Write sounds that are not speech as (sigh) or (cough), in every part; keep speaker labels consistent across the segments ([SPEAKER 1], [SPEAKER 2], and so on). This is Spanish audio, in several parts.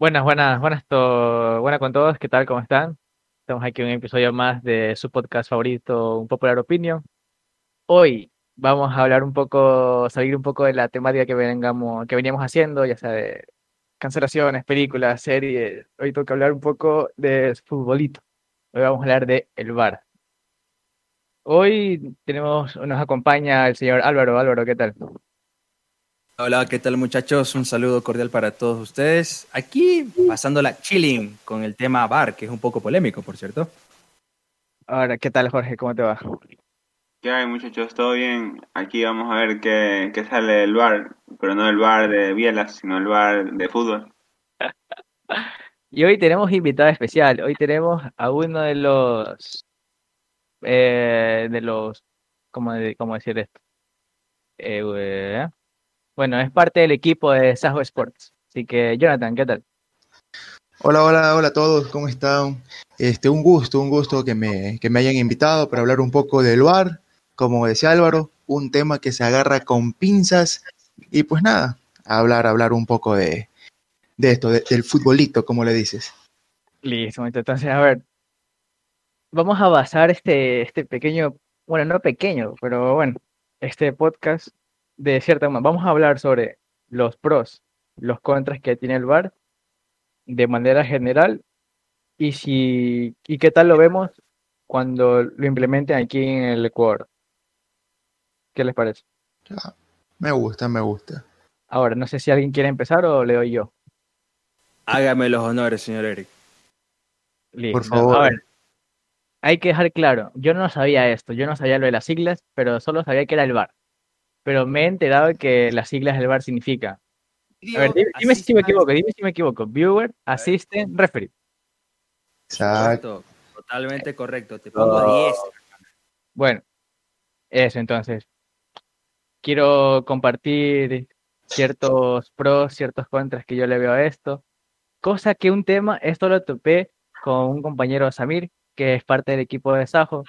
[SPEAKER 1] Buenas, buenas, buenas, to- buenas con todos, ¿qué tal? ¿Cómo están? Estamos aquí en un episodio más de su podcast favorito, Un Popular Opinion. Hoy vamos a hablar un poco, salir un poco de la temática que veníamos haciendo, ya sea de cancelaciones, películas, series. Hoy toca hablar un poco de futbolito. Hoy vamos a hablar de el VAR. Hoy tenemos, nos acompaña el señor Álvaro. Álvaro, ¿qué tal?
[SPEAKER 2] Hola, ¿qué tal muchachos? Un saludo cordial para todos ustedes. Aquí pasándola chilling con el tema bar, que es un poco polémico, por cierto.
[SPEAKER 1] Ahora, ¿qué tal, Jorge? ¿Cómo te va?
[SPEAKER 3] ¿Qué hay muchachos? ¿Todo bien? Aquí vamos a ver qué, qué sale del bar, pero no el bar de bielas, sino el bar de fútbol. (laughs)
[SPEAKER 1] Y hoy tenemos invitado especial. Hoy tenemos a uno de los, eh, de los, ¿cómo, cómo decir esto? Eh, eh, bueno, es parte del equipo de Sajo Sports. Así que, Jonathan, ¿qué tal?
[SPEAKER 4] Hola, hola, hola a todos, ¿cómo están? Este, un gusto, un gusto que me, que me hayan invitado para hablar un poco del VAR, como decía Álvaro, un tema que se agarra con pinzas y pues nada, hablar, hablar un poco de, de esto, de- del futbolito, como le dices.
[SPEAKER 1] Listo, entonces, a ver, vamos a basar este, este pequeño, bueno, no pequeño, pero bueno, este podcast de cierta manera. Vamos a hablar sobre los pros, los contras que tiene el VAR de manera general y si y qué tal lo vemos cuando lo implementen aquí en el Ecuador. ¿Qué les parece?
[SPEAKER 4] Ya, me gusta, me gusta.
[SPEAKER 1] Ahora, no sé si alguien quiere empezar o le doy yo.
[SPEAKER 2] Hágame los honores, señor Eric.
[SPEAKER 1] Listo.
[SPEAKER 4] Por favor.
[SPEAKER 1] A ver, hay que dejar claro, yo no sabía esto, yo no sabía lo de las siglas, pero solo sabía que era el VAR. Pero me he enterado que las siglas del VAR significa. A ver, dime, dime si me equivoco, dime si me equivoco. Viewer, assistant, referee.
[SPEAKER 4] Exacto.
[SPEAKER 2] Totalmente correcto. Te pongo 10.
[SPEAKER 1] Bueno, eso entonces. Quiero compartir ciertos pros, ciertos contras que yo le veo a esto. Cosa que un tema, esto lo topé con un compañero Samir, que es parte del equipo de Sajo.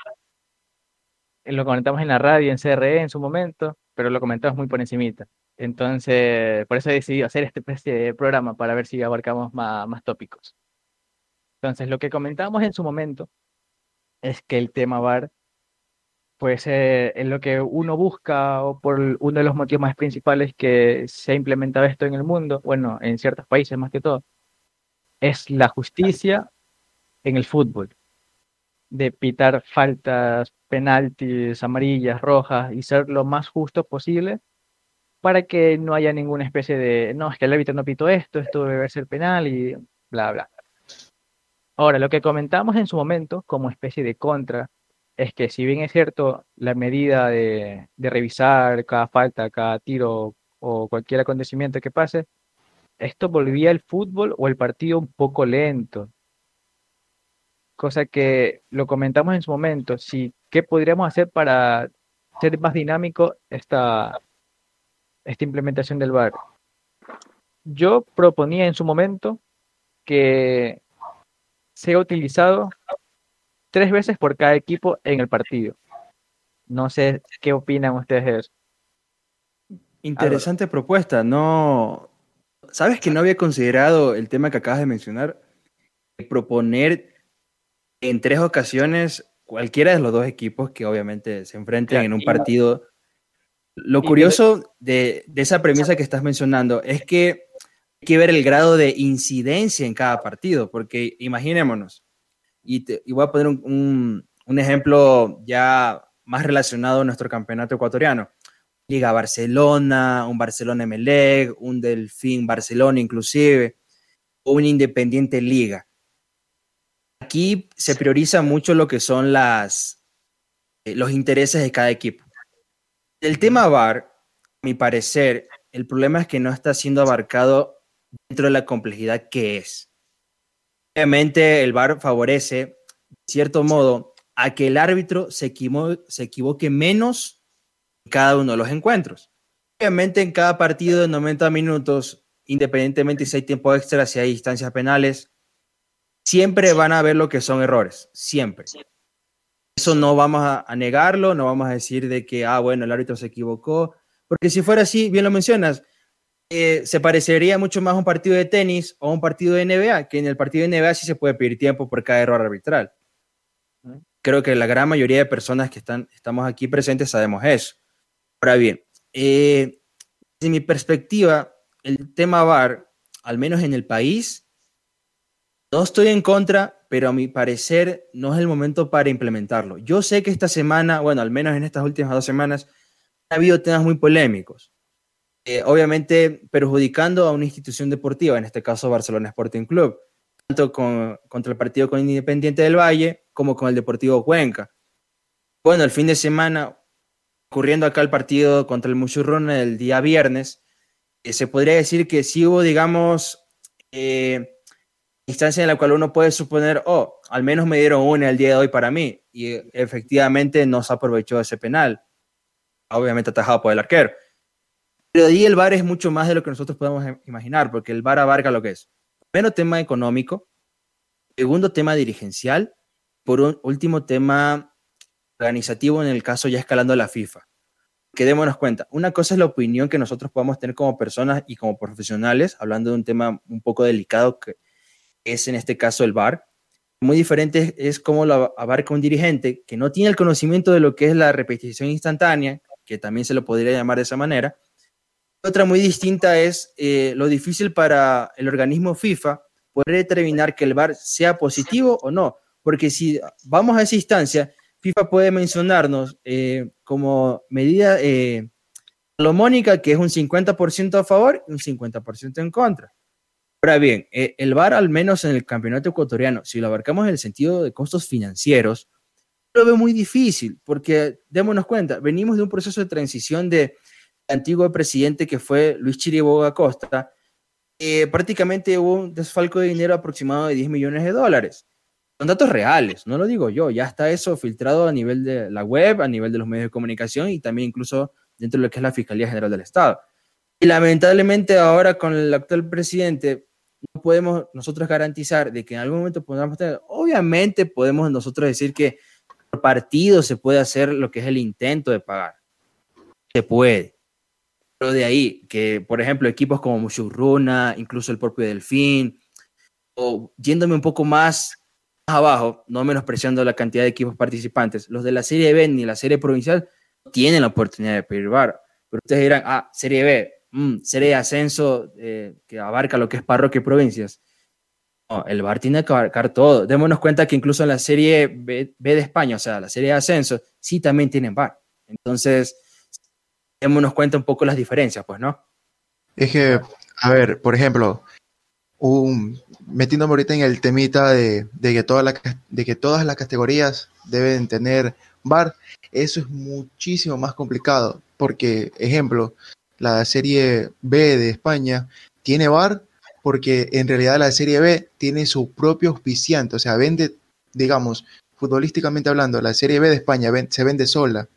[SPEAKER 1] Lo comentamos en la radio, en CRE en su momento, pero lo comentamos muy por encimita. Entonces, por eso he decidido hacer este, este programa para ver si abarcamos más, más tópicos. Entonces, lo que comentábamos en su momento es que el tema VAR puede ser en lo que uno busca o por uno de los motivos más principales que se ha implementado esto en el mundo, bueno, en ciertos países más que todo, es la justicia en el fútbol, de pitar faltas, penaltis, amarillas, rojas y ser lo más justo posible para que no haya ninguna especie de, no, es que el árbitro no pitó esto, esto debe ser penal y bla, bla. Ahora, lo que comentamos en su momento como especie de contra es que si bien es cierto la medida de, de revisar cada falta, cada tiro o cualquier acontecimiento que pase, esto volvía el fútbol o el partido un poco lento. Cosa que lo comentamos en su momento, si qué podríamos hacer para ser más dinámico esta, esta implementación del VAR. Yo proponía en su momento que sea utilizado tres veces por cada equipo en el partido. No sé qué opinan ustedes de eso.
[SPEAKER 2] Interesante propuesta. No. ¿Sabes que no había considerado el tema que acabas de mencionar? Proponer en tres ocasiones cualquiera de los dos equipos que obviamente se enfrenten en un partido. Lo curioso de, de esa premisa que estás mencionando es que hay que ver el grado de incidencia en cada partido, porque imaginémonos, y, te- y voy a poner un, un- un ejemplo ya más relacionado a nuestro campeonato ecuatoriano. Liga Barcelona, un Barcelona Emelec, un Delfín Barcelona inclusive, o una Independiente Liga. Aquí se prioriza mucho lo que son eh, los intereses de cada equipo. El tema VAR, a mi parecer, el problema es que no está siendo abarcado dentro de la complejidad que es. Obviamente el VAR favorece, de cierto modo, a que el árbitro se, se equivoque menos en cada uno de los encuentros. Obviamente en cada partido de 90 minutos, independientemente si hay tiempo extra, si hay instancias penales, siempre van a haber lo que son errores, siempre. Eso no vamos a, a negarlo, no vamos a decir de que, ah, bueno, el árbitro se equivocó, porque si fuera así, bien lo mencionas, eh, se parecería mucho más a un partido de tenis o a un partido de NBA, que en el partido de NBA sí se puede pedir tiempo por cada error arbitral. Creo que la gran mayoría de personas que están, estamos aquí presentes sabemos eso. Ahora bien, eh, desde mi perspectiva, el tema VAR, al menos en el país, no estoy en contra, pero a mi parecer no es el momento para implementarlo. Yo sé que esta semana, bueno, al menos en estas últimas dos semanas, ha habido temas muy polémicos. Eh, obviamente perjudicando a una institución deportiva, en este caso Barcelona Sporting Club, tanto con, contra el partido con Independiente del Valle como con el Deportivo Cuenca. Bueno, el fin de semana, ocurriendo acá el partido contra el Muchurrón el día viernes, eh, se podría decir que sí hubo, digamos, eh, instancia en la cual uno puede suponer, oh, al menos me dieron una el día de hoy para mí, y efectivamente no se aprovechó ese penal, obviamente atajado por el arquero. Pero ahí el VAR es mucho más de lo que nosotros podemos imaginar, porque el VAR abarca lo que es. Primero, tema económico. Segundo, tema dirigencial. Por un último, tema organizativo en el caso ya escalando la FIFA. Que démonos cuenta, una cosa es la opinión que nosotros podemos tener como personas y como profesionales, hablando de un tema un poco delicado que es en este caso el VAR. Muy diferente es cómo lo abarca un dirigente que no tiene el conocimiento de lo que es la repetición instantánea, que también se lo podría llamar de esa manera, otra muy distinta es eh, lo difícil para el organismo FIFA poder determinar que el VAR sea positivo o no, porque si vamos a esa instancia, FIFA puede mencionarnos eh, como medida eh, salomónica que es un 50% a favor y un 50% en contra. Ahora bien, el VAR, al menos en el campeonato ecuatoriano, si lo abarcamos en el sentido de costos financieros, lo veo muy difícil, porque démonos cuenta, venimos de un proceso de transición de antiguo presidente que fue Luis Chiriboga Costa, eh, prácticamente hubo un desfalco de dinero aproximado de 10 millones de dólares. Son datos reales, no lo digo yo, ya está eso filtrado a nivel de la web, a nivel de los medios de comunicación y también incluso dentro de lo que es la Fiscalía General del Estado. Y lamentablemente ahora con el actual presidente no podemos nosotros garantizar de que en algún momento podamos tener, obviamente podemos nosotros decir que por partido se puede hacer lo que es el intento de pagar. Se puede de ahí, que por ejemplo equipos como Mushuruna, incluso el propio Delfín, o yéndome un poco más abajo, no menospreciando la cantidad de equipos participantes, los de la Serie B ni la Serie Provincial tienen la oportunidad de pedir VAR. Pero ustedes dirán, ah, Serie B, mm, de Ascenso eh, que abarca lo que es parroquia y provincias. El VAR tiene que abarcar todo. Démonos cuenta que incluso en la Serie B, de España, o sea, la Serie de Ascenso, sí también tienen VAR. Entonces, démonos cuenta un poco las diferencias, pues, ¿no?
[SPEAKER 4] Es que, a ver, por ejemplo, un, metiéndome ahorita en el temita de, que toda de que todas las categorías deben tener VAR, eso es muchísimo más complicado, porque, ejemplo, la Serie B de España tiene VAR porque en realidad la Serie B tiene su propio auspiciante, o sea, vende, digamos, futbolísticamente hablando, la Serie B de España se vende sola,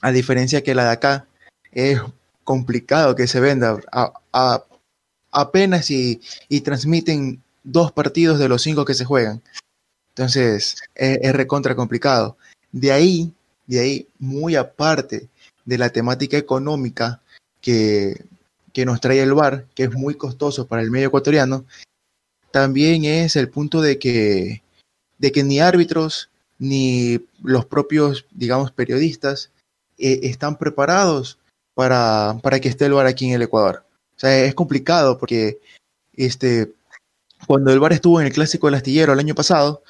[SPEAKER 4] a diferencia que la de acá, es complicado que se venda. A, apenas y, transmiten dos partidos de los cinco que se juegan. Entonces, es, recontra complicado. De ahí, de ahí, muy aparte de la temática económica que, que nos trae el VAR, que es muy costoso para el medio ecuatoriano, también es el punto de que, de que ni árbitros ni los propios, digamos, periodistas eh, están preparados para, para que esté el VAR aquí en el Ecuador. O sea, es complicado porque este, cuando el VAR estuvo en el Clásico del Astillero el año pasado,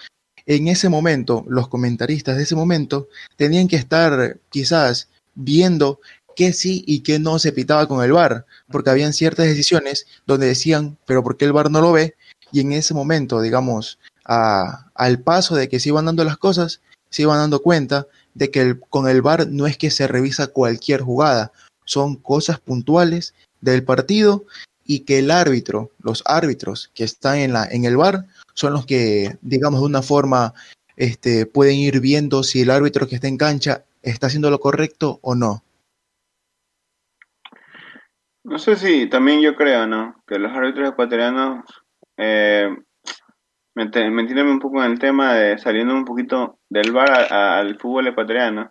[SPEAKER 4] en ese momento, los comentaristas de ese momento tenían que estar quizás viendo qué sí y qué no se pitaba con el VAR, porque habían ciertas decisiones donde decían, pero ¿por qué el VAR no lo ve? Y en ese momento, digamos, al paso de que se iban dando las cosas, se iban dando cuenta de que con el VAR no es que se revisa cualquier jugada, son cosas puntuales del partido y que el árbitro, los árbitros que están en, la, en el bar, son los que, digamos, de una forma este, pueden ir viendo si el árbitro que está en cancha está haciendo lo correcto o no.
[SPEAKER 3] No sé si también yo creo, ¿no? Que los árbitros ecuatorianos, eh, metiéndome un poco en el tema de saliendo un poquito del bar al fútbol ecuatoriano,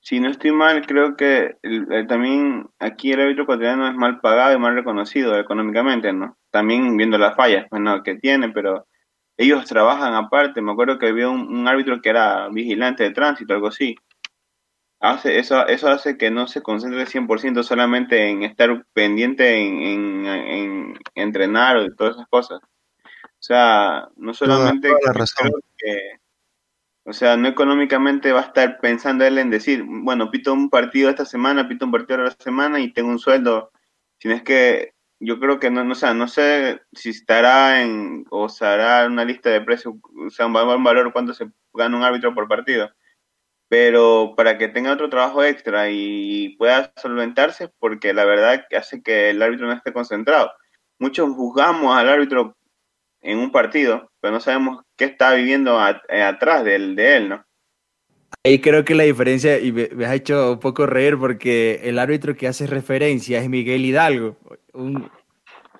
[SPEAKER 3] Si no estoy mal, creo que también aquí el árbitro ecuatoriano es mal pagado y mal reconocido económicamente, ¿no? También viendo las fallas, pues, ¿no? que tiene, pero ellos trabajan aparte. Me acuerdo que había un árbitro que era vigilante de tránsito, algo así. Hace, eso, eso hace que no se concentre 100% solamente en estar pendiente en, en- en entrenar o todas esas cosas. O sea, no solamente
[SPEAKER 4] toda la razón.
[SPEAKER 3] creo que, o sea, no económicamente va a estar pensando él en decir, bueno, pito un partido esta semana, pito un partido la semana y tengo un sueldo, sino es que yo creo que no, no, o sea, no sé si estará en, o se hará una lista de precios, o sea, un valor cuánto se gana un árbitro por partido, pero para que tenga otro trabajo extra y pueda solventarse, porque la verdad que hace que el árbitro no esté concentrado. Muchos juzgamos al árbitro en un partido, pero no sabemos qué está viviendo eh, atrás del, de él, ¿no?
[SPEAKER 2] Ahí creo que la diferencia, y me, me has hecho un poco reír porque el árbitro que hace referencia es Miguel Hidalgo, un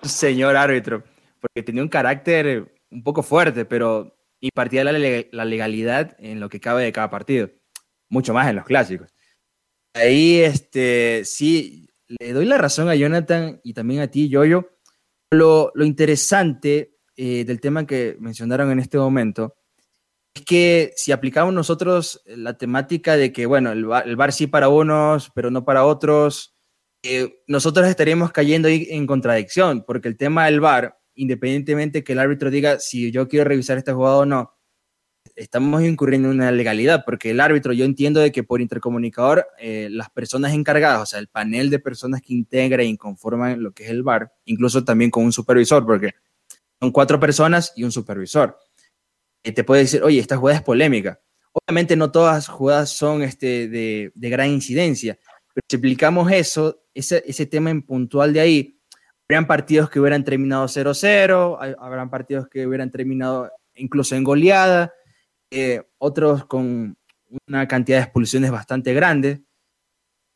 [SPEAKER 2] señor árbitro, porque tenía un carácter un poco fuerte, pero impartía la, la legalidad en lo que cabe de cada partido, mucho más en los clásicos. Ahí, este, sí, le doy la razón a Jonathan y también a ti, Yoyo. Lo, lo interesante eh, del tema que mencionaron en este momento es que si aplicamos nosotros la temática de que, bueno, el bar, el bar sí para unos, pero no para otros, eh, nosotros estaríamos cayendo ahí en contradicción, porque el tema del bar, independientemente que el árbitro diga si yo quiero revisar esta jugada o no, estamos incurriendo en una legalidad, porque el árbitro, yo entiendo de que por intercomunicador, eh, las personas encargadas, o sea, el panel de personas que integra y conforman lo que es el bar, incluso también con un supervisor, porque son cuatro personas y un supervisor eh, te puede decir, oye, esta jugada es polémica. Obviamente no todas jugadas son este, de, de gran incidencia, pero si aplicamos eso, ese, ese tema en puntual de ahí, habrían partidos que hubieran terminado 0-0, hay- habrán partidos que hubieran terminado incluso en goleada, eh, otros con una cantidad de expulsiones bastante grande.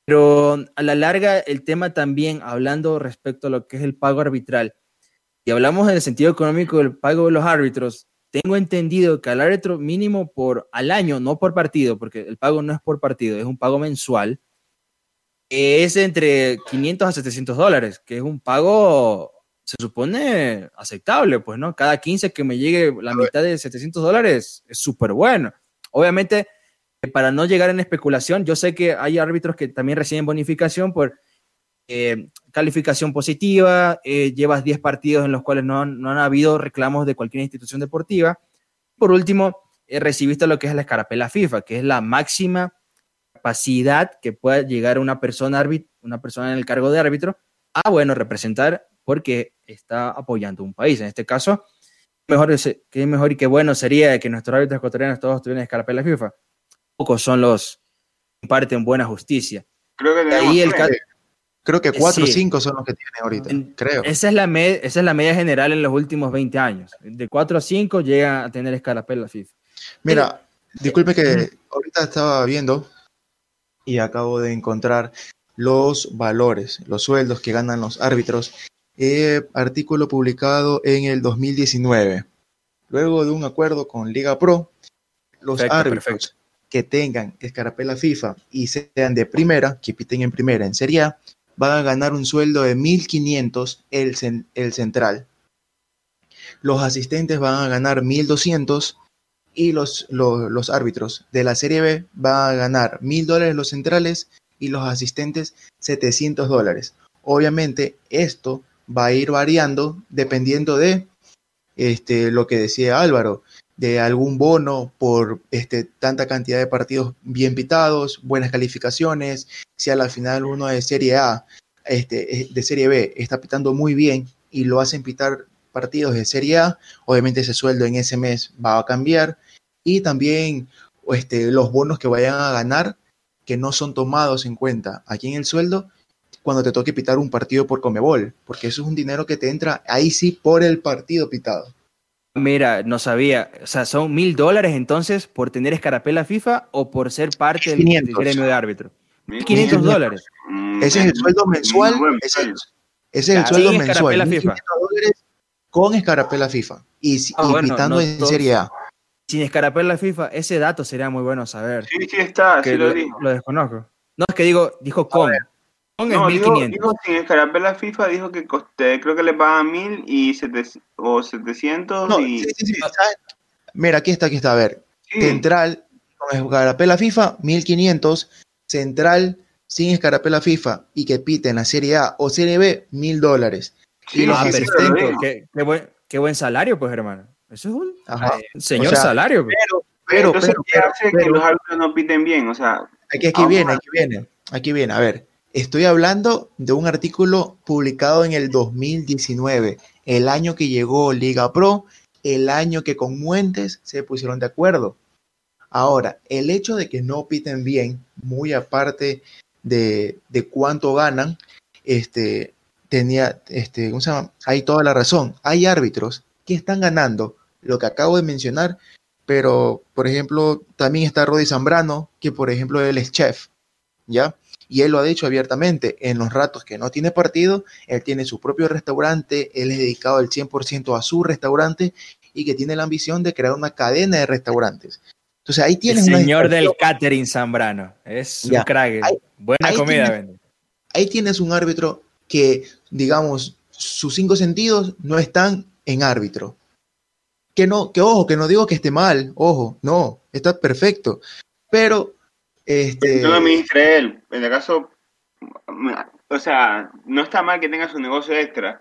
[SPEAKER 2] Pero a la larga, el tema también, hablando respecto a lo que es el pago arbitral, y hablamos en el sentido económico del pago de los árbitros, tengo entendido que al árbitro mínimo por al año, no por partido, porque el pago no es por partido, es un pago mensual, es entre 500 a 700 dólares, que es un pago, se supone, aceptable, pues, ¿no? Cada 15 que me llegue la mitad de 700 dólares es súper bueno. Obviamente, eh, para no llegar en especulación, yo sé que hay árbitros que también reciben bonificación por eh, calificación positiva, eh, llevas 10 partidos en los cuales no, han- no han habido reclamos de cualquier institución deportiva. Por último, eh, recibiste lo que es la escarapela FIFA, que es la máxima capacidad que pueda llegar una persona, una persona en el cargo de árbitro a, bueno, representar porque está apoyando un país. En este caso, mejor, qué mejor y qué bueno sería que nuestros árbitros ecuatorianos todos tuvieran escarapela FIFA. Pocos son los que imparten buena justicia.
[SPEAKER 3] Creo que
[SPEAKER 2] ahí el
[SPEAKER 4] Creo que cuatro o
[SPEAKER 2] Sí.
[SPEAKER 4] cinco son los que tiene ahorita,
[SPEAKER 2] En-
[SPEAKER 4] creo.
[SPEAKER 2] Esa es, la esa es la media general en los últimos 20 años. De 4 a 5 llegan a tener escarapela FIFA.
[SPEAKER 4] Mira, disculpe que
[SPEAKER 2] Ujú.
[SPEAKER 4] ahorita estaba viendo y acabo de encontrar los valores, los sueldos que ganan los árbitros. Eh, artículo publicado en el 2019. Luego de un acuerdo con Liga Pro, los
[SPEAKER 2] Perfecto,
[SPEAKER 4] árbitros
[SPEAKER 2] perfecto.
[SPEAKER 4] que tengan escarapela FIFA y sean de primera, que piten en primera en Serie A, van a ganar un sueldo de 1.500 el, el central. Los asistentes van a ganar 1.200 y los, los, los árbitros de la Serie B van a ganar 1.000 dólares los centrales y los asistentes 700 dólares. Obviamente esto va a ir variando dependiendo de este, lo que decía Álvaro, de algún bono por este, tanta cantidad de partidos bien pitados, buenas calificaciones, si a la final uno de Serie A, este, de Serie B está pitando muy bien y lo hacen pitar partidos de Serie A, obviamente ese sueldo en ese mes va a cambiar. Y también este, los bonos que vayan a ganar que no son tomados en cuenta aquí en el sueldo cuando te toque pitar un partido por Comebol, porque eso es un dinero que te entra ahí sí por el partido pitado.
[SPEAKER 2] Mira, no sabía. O sea, son mil dólares entonces por tener escarapela FIFA o por ser parte del, del
[SPEAKER 4] 500.
[SPEAKER 2] gremio de árbitro.
[SPEAKER 3] 1500
[SPEAKER 2] 500 dólares.
[SPEAKER 3] Mm,
[SPEAKER 4] Ese es el sueldo mensual, ese, es el sueldo mensual,
[SPEAKER 2] escarapela
[SPEAKER 4] 1.500
[SPEAKER 2] FIFA.
[SPEAKER 4] dólares con escarapela FIFA y,
[SPEAKER 2] Ah,
[SPEAKER 4] y
[SPEAKER 2] bueno,
[SPEAKER 4] pitando
[SPEAKER 2] no
[SPEAKER 4] en
[SPEAKER 2] todos-
[SPEAKER 4] Serie A.
[SPEAKER 2] Sin escarapela la FIFA, ese dato sería muy bueno saber.
[SPEAKER 3] Sí, sí está,
[SPEAKER 2] que
[SPEAKER 3] sí lo,
[SPEAKER 2] lo,
[SPEAKER 3] dijo.
[SPEAKER 2] lo desconozco. No, es que digo, dijo con. Es
[SPEAKER 3] No, dijo,
[SPEAKER 2] 1500.
[SPEAKER 3] dijo sin escarapela FIFA, dijo que coste, creo que le pagan mil y sete- o 700
[SPEAKER 4] No,
[SPEAKER 3] y...
[SPEAKER 4] sí, sí, sí. Mira, aquí está, aquí está. A ver,
[SPEAKER 3] sí.
[SPEAKER 4] Central con escarapela FIFA, 1500. Central sin escarapela FIFA y que pite en la Serie A o Serie B, 1000 dólares.
[SPEAKER 3] Sí,
[SPEAKER 2] perfecto. Qué, qué buen, qué buen salario, pues, hermano. Eso es un
[SPEAKER 4] Ajá.
[SPEAKER 2] señor
[SPEAKER 4] O sea,
[SPEAKER 2] salario. pues.
[SPEAKER 4] Pero, pero,
[SPEAKER 3] Entonces,
[SPEAKER 4] pero,
[SPEAKER 3] ¿qué
[SPEAKER 4] pero,
[SPEAKER 3] hace que
[SPEAKER 4] pero-
[SPEAKER 3] los árbitros no piten bien? O sea,
[SPEAKER 4] Aquí, aquí viene,
[SPEAKER 3] a-
[SPEAKER 4] aquí viene, aquí viene. A ver, estoy hablando de un artículo publicado en el 2019, el año que llegó Liga Pro, el año que con Muentes se pusieron de acuerdo. Ahora, el hecho de que no piten bien, muy aparte de, de cuánto ganan, este, tenía, este. Hay toda la razón. Hay árbitros que están ganando lo que acabo de mencionar, pero, por ejemplo, también está Rodi Zambrano, que por ejemplo él es chef, ¿ya? Y él lo ha dicho abiertamente, en los ratos que no tiene partido, él tiene su propio restaurante, él es dedicado al 100% a su restaurante y que tiene la ambición de crear una cadena de restaurantes. Entonces ahí
[SPEAKER 2] El
[SPEAKER 4] tienes una
[SPEAKER 2] señor del catering Zambrano. Es un crack. Buena
[SPEAKER 4] ahí
[SPEAKER 2] comida vende.
[SPEAKER 4] ahí tienes un árbitro que, digamos, sus cinco sentidos no están en árbitro. Que no, que ojo, que no digo que esté mal, ojo, no, está perfecto. Pero, este,
[SPEAKER 3] no lo administre él. En el caso, o sea, no está mal que tenga su negocio extra,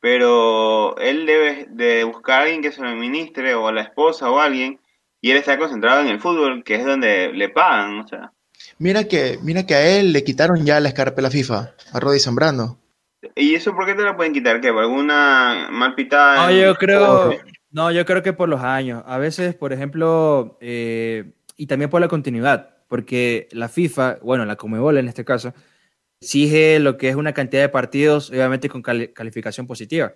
[SPEAKER 3] pero él debe de buscar a alguien que se lo administre, o a la esposa o alguien, y él está concentrado en el fútbol, que es donde le pagan, o sea.
[SPEAKER 4] mira que, mira que a él le quitaron ya la escarpa FIFA, a Rodi Zambrano.
[SPEAKER 3] ¿Y eso por qué te lo pueden quitar? ¿Qué? ¿Por alguna mal pitada?
[SPEAKER 2] No,
[SPEAKER 3] en-
[SPEAKER 2] yo creo, no, yo creo que por los años. A veces, por ejemplo, eh, y también por la continuidad, porque la FIFA, bueno, la Comebol en este caso, exige lo que es una cantidad de partidos, obviamente con cali- calificación positiva.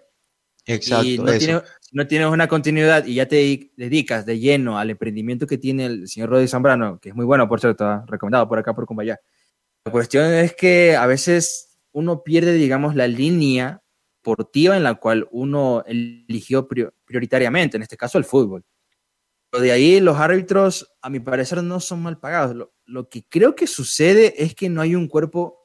[SPEAKER 4] Exacto,
[SPEAKER 2] y no,
[SPEAKER 4] eso.
[SPEAKER 2] tiene- si no tienes una continuidad y ya te di- dedicas de lleno al emprendimiento que tiene el señor Rodi Zambrano, que es muy bueno, por cierto, ¿ah? recomendado por acá por Cumbayá. La cuestión es que a veces uno pierde, digamos, la línea deportiva en la cual uno eligió prio- prioritariamente, en este caso el fútbol. De ahí los árbitros, a mi parecer, no son mal pagados. Lo, lo que creo que sucede es que no hay un cuerpo,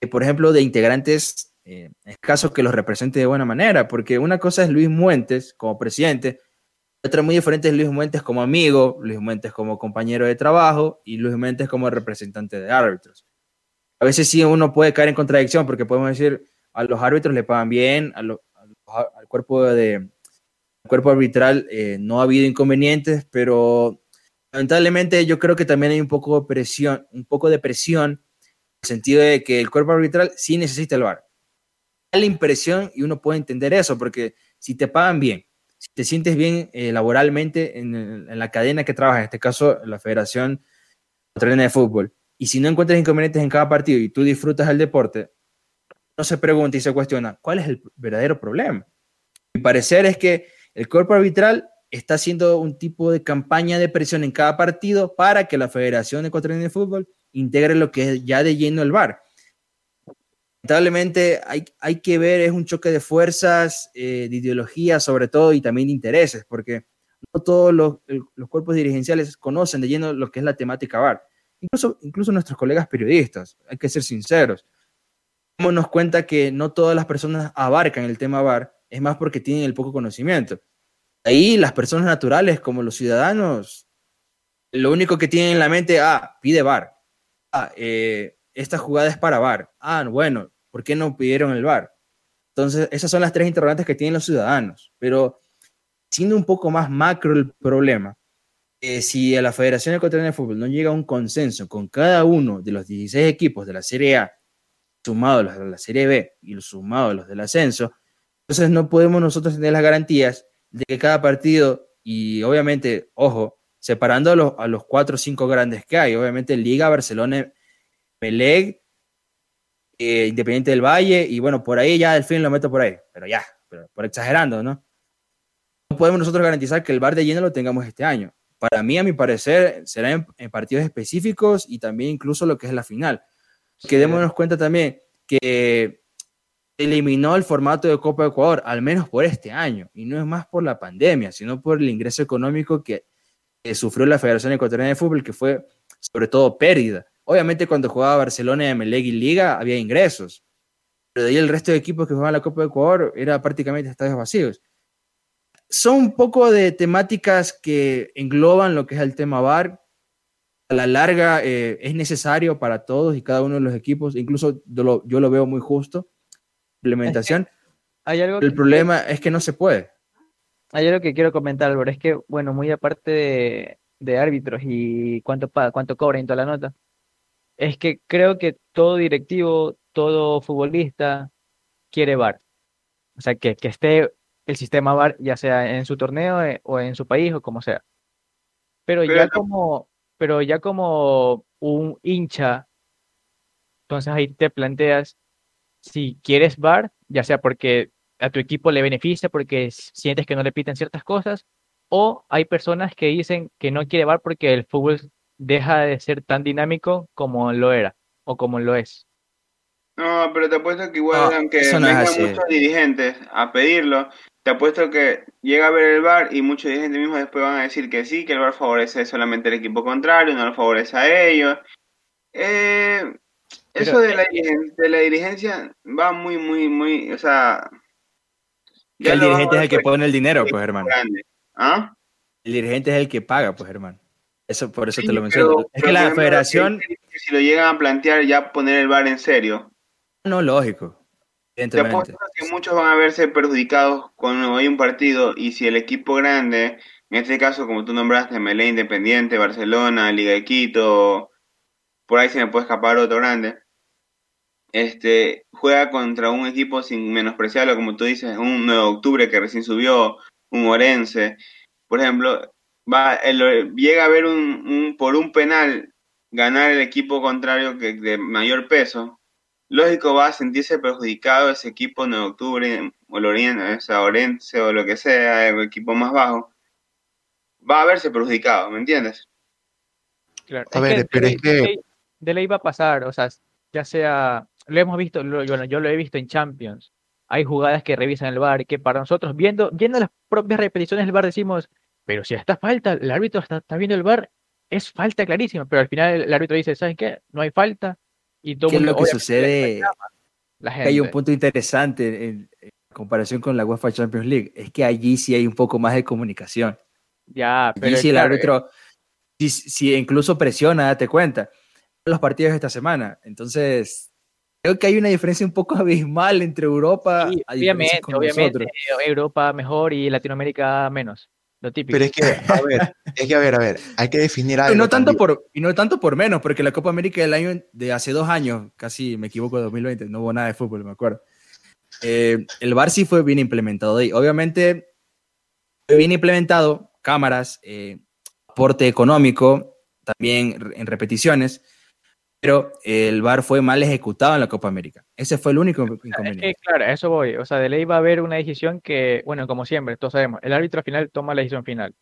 [SPEAKER 2] eh, por ejemplo, de integrantes eh, escasos que los represente de buena manera, porque una cosa es Luis Muentes como presidente, otra muy diferente es Luis Muentes como amigo, Luis Muentes como compañero de trabajo y Luis Muentes como representante de árbitros. A veces sí uno puede caer en contradicción porque podemos decir a los árbitros le pagan bien, al cuerpo de cuerpo arbitral eh, no ha habido inconvenientes, pero lamentablemente yo creo que también hay un poco de presión, un poco de presión en el sentido de que el cuerpo arbitral sí necesita el VAR. Da la impresión y uno puede entender eso, porque si te pagan bien, si te sientes bien eh, laboralmente en, la cadena que trabajas, en este caso la Federación Australiana de Fútbol, y si no encuentras inconvenientes en cada partido y tú disfrutas el deporte, no se pregunta y se cuestiona, ¿cuál es el verdadero problema? Mi parecer es que el cuerpo arbitral está haciendo un tipo de campaña de presión en cada partido para que la Federación Ecuatoriana de Fútbol integre lo que es ya de lleno el VAR. Lamentablemente hay, hay que ver, es un choque de fuerzas, eh, de ideología sobre todo y también de intereses, porque no todos los, los cuerpos dirigenciales conocen de lleno lo que es la temática VAR. Incluso, incluso nuestros colegas periodistas, hay que ser sinceros. Nos cuenta que no todas las personas abarcan el tema VAR, es más porque tienen el poco conocimiento. Ahí las personas naturales, como los ciudadanos, lo único que tienen en la mente, ah, pide VAR. Ah, eh, esta jugada es para VAR. Ah, bueno, ¿por qué no pidieron el VAR? Entonces, esas son las tres interrogantes que tienen los ciudadanos. Pero siendo un poco más macro el problema, eh, si a la Federación Ecuatoriana de Fútbol no llega a un consenso con cada uno de los 16 equipos de la Serie A, sumado los de la Serie B y los sumados los del ascenso, entonces no podemos nosotros tener las garantías de que cada partido, y obviamente, ojo, separando a los, a los cuatro o cinco grandes que hay, obviamente Liga, Barcelona, Peleg, eh, Independiente del Valle, y bueno, por ahí ya el fin lo meto por ahí, pero ya, pero por exagerando, ¿no? No podemos nosotros garantizar que el bar de lleno lo tengamos este año. Para mí, a mi parecer, será en, en partidos específicos y también incluso lo que es la final. Que démonos cuenta también que eliminó el formato de Copa Ecuador, al menos por este año, y no es más por la pandemia, sino por el ingreso económico que sufrió la Federación Ecuatoriana de Fútbol, que fue sobre todo pérdida. Obviamente cuando jugaba Barcelona, Emelec y Liga había ingresos, pero de ahí el resto de equipos que jugaban la Copa de Ecuador era prácticamente estadios vacíos. Son un poco de temáticas que engloban lo que es el tema VAR. A la larga eh, es necesario para todos y cada uno de los equipos, incluso yo lo veo muy justo, implementación.
[SPEAKER 1] Hay algo
[SPEAKER 2] el
[SPEAKER 1] que-
[SPEAKER 2] problema es que no se puede.
[SPEAKER 1] Hay algo que quiero comentar, Álvaro, es que, bueno, muy aparte de, de árbitros y cuánto cuánto cobra en toda la nota, es que creo que todo directivo, todo futbolista quiere VAR. O sea, que, que esté el sistema VAR, ya sea en su torneo eh, o en su país o como sea. Pero
[SPEAKER 3] Pero
[SPEAKER 1] ya
[SPEAKER 3] no-
[SPEAKER 1] como, pero ya como un hincha, entonces ahí te planteas si quieres VAR, ya sea porque a tu equipo le beneficia, porque sientes que no le piten ciertas cosas, o hay personas que dicen que no quiere VAR porque el fútbol deja de ser tan dinámico como lo era o como lo es.
[SPEAKER 3] No, pero te apuesto que igual,
[SPEAKER 2] No,
[SPEAKER 3] aunque
[SPEAKER 2] no
[SPEAKER 3] vengan
[SPEAKER 2] así.
[SPEAKER 3] muchos dirigentes a pedirlo, te apuesto que llega a ver el VAR y muchos dirigentes mismos después van a decir que sí, que el VAR favorece solamente al equipo contrario, no lo favorece a ellos. Eh, eso de la, dirigen- de la dirigencia va muy, muy, muy, o sea... Ya
[SPEAKER 2] el dirigente es el que pone el dinero, pues, hermano.
[SPEAKER 3] ¿Ah?
[SPEAKER 2] El dirigente es el que paga, pues, hermano. Eso, por eso
[SPEAKER 3] Sí,
[SPEAKER 2] te lo
[SPEAKER 3] pero-
[SPEAKER 2] menciono. es
[SPEAKER 3] pero,
[SPEAKER 2] que la federación,
[SPEAKER 3] Si lo llegan a plantear ya poner el VAR en serio,
[SPEAKER 2] no, lógico.
[SPEAKER 3] Te apuesto que muchos van a verse perjudicados cuando hay un partido y si el equipo grande, en este caso como tú nombraste, Melé Independiente, Barcelona, Liga de Quito, por ahí se me puede escapar otro grande, este, juega contra un equipo sin menospreciarlo, como tú dices, un 9 de octubre que recién subió, un Orense, por ejemplo, va, el- llega a ver un, un- por un penal ganar el equipo contrario que de mayor peso, lógico va a sentirse perjudicado ese equipo en octubre o el Oriente, o sea, Orense o lo que sea, el equipo más bajo, va a verse perjudicado, ¿me entiendes?
[SPEAKER 1] Claro,
[SPEAKER 4] A ver,
[SPEAKER 1] de
[SPEAKER 4] pero es que-
[SPEAKER 1] de ley- de ley va a pasar, o sea, ya sea, lo hemos visto, lo- yo lo he visto en Champions. Hay jugadas que revisan el VAR y que para nosotros, viendo, viendo las propias repeticiones del VAR, decimos, pero si esta falta, el árbitro está, está viendo el VAR, es falta clarísima, pero al final el, árbitro dice, ¿saben qué? No hay falta. Y todo
[SPEAKER 2] ¿Qué es lo que sucede?
[SPEAKER 1] la
[SPEAKER 2] hay un punto interesante en, en comparación con la UEFA Champions League. Es que allí sí hay un poco más de comunicación.
[SPEAKER 1] Ya,
[SPEAKER 2] Allí
[SPEAKER 1] pero
[SPEAKER 2] sí el
[SPEAKER 1] claro,
[SPEAKER 2] árbitro, si, si incluso presiona, date cuenta. Los partidos de esta semana. Entonces, creo que hay una diferencia un poco (laughs) abismal entre Europa
[SPEAKER 1] sí,
[SPEAKER 2] diferencia
[SPEAKER 1] obviamente,
[SPEAKER 2] con
[SPEAKER 1] obviamente,
[SPEAKER 2] nosotros.
[SPEAKER 1] Europa mejor y Latinoamérica menos. Lo típico.
[SPEAKER 4] Pero es que, a ver, (laughs) es que, a ver, a ver, hay que definir algo.
[SPEAKER 2] Y no, tanto
[SPEAKER 4] también.
[SPEAKER 2] por, y no tanto por menos, porque la Copa América del año de hace dos años, casi me equivoco, 2020, no hubo nada de fútbol, me acuerdo. Eh, el VAR sí fue bien implementado ahí. Obviamente, fue bien implementado, cámaras, eh, aporte económico, también en repeticiones, pero el VAR fue mal ejecutado en la Copa América. Ese fue el único
[SPEAKER 1] Es que,
[SPEAKER 2] inconveniente.
[SPEAKER 1] claro, a eso voy. O sea, de ley va a haber una decisión que, bueno, como siempre, todos sabemos, el árbitro al final toma la decisión final.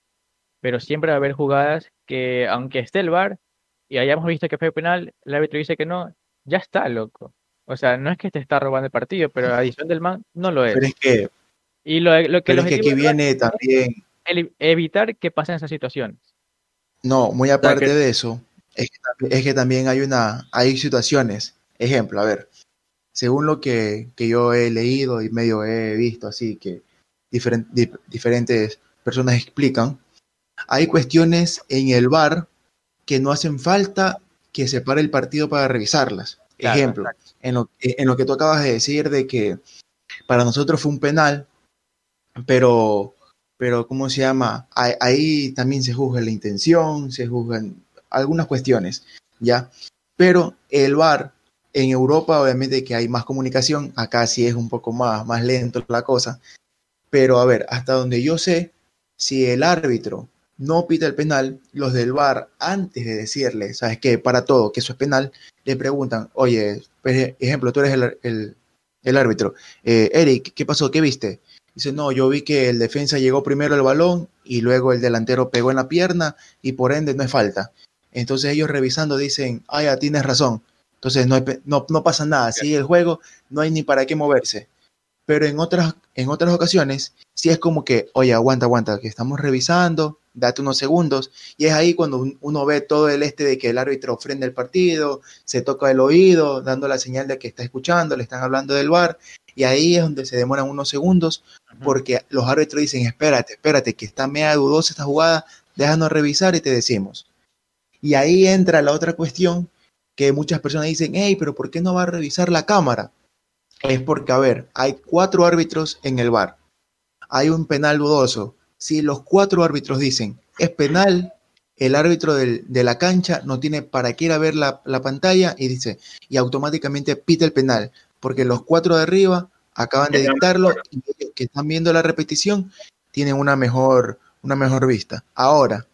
[SPEAKER 1] Pero siempre va a haber jugadas que, aunque esté el VAR y hayamos visto que fue penal, el árbitro dice que no, ya está, loco. O sea, no es que te está robando el partido, pero a adición del man no lo es.
[SPEAKER 4] Pero es que,
[SPEAKER 1] Y lo, lo que
[SPEAKER 4] pero es que aquí viene también,
[SPEAKER 1] es el- evitar que pasen esas situaciones.
[SPEAKER 4] no, muy aparte
[SPEAKER 2] que-
[SPEAKER 4] de eso, es que, también- es que también hay una, hay situaciones. Ejemplo, a ver, según lo que, que yo he leído y medio he visto, así que diferen- di- diferentes personas explican, hay cuestiones en el bar que no hacen falta que se pare el partido para revisarlas.
[SPEAKER 1] Claro,
[SPEAKER 4] Ejemplo, en lo, en lo que tú acabas de decir de que para nosotros fue un penal, pero, pero ¿cómo se llama? Ahí, ahí también se juzga la intención, se juzgan algunas cuestiones, ¿ya? Pero el VAR en Europa, obviamente que hay más comunicación, acá sí es un poco más, más lento la cosa, pero a ver, hasta donde yo sé, si el árbitro no pita el penal, los del VAR, antes de decirle, ¿sabes qué? Para todo, que eso es penal, le preguntan, oye, por ejemplo, tú eres el, el- el árbitro, eh, Eric, ¿qué pasó? ¿Qué viste? Dice, no, yo vi que el defensa llegó primero al balón y luego el delantero pegó en la pierna y por ende no es falta. Entonces ellos revisando dicen, ah, ya tienes razón. Entonces no, hay no, no pasa nada, sigue el juego, no hay ni para qué moverse. Pero en otras, en otras ocasiones, sí es como que, oye, aguanta, aguanta, que estamos revisando, date unos segundos. Y es ahí cuando uno ve todo el este de que el árbitro frena el partido, se toca el oído, dando la señal de que está escuchando, le están hablando del bar. Y ahí es donde se demoran unos segundos porque los árbitros dicen, espérate, espérate, que está media dudosa esta jugada, déjanos revisar y te decimos. Y ahí entra la otra cuestión que muchas personas dicen, hey, pero ¿por qué no va a revisar la cámara? Es porque, a ver, hay cuatro árbitros en el bar. Hay un penal dudoso. Si los cuatro árbitros dicen, es penal, el árbitro de la cancha no tiene para qué ir a ver la, la pantalla y dice, y automáticamente pita el penal, porque los cuatro de arriba acaban de dictarlo y ellos que están viendo la repetición tienen una mejor, una mejor vista. Ahora,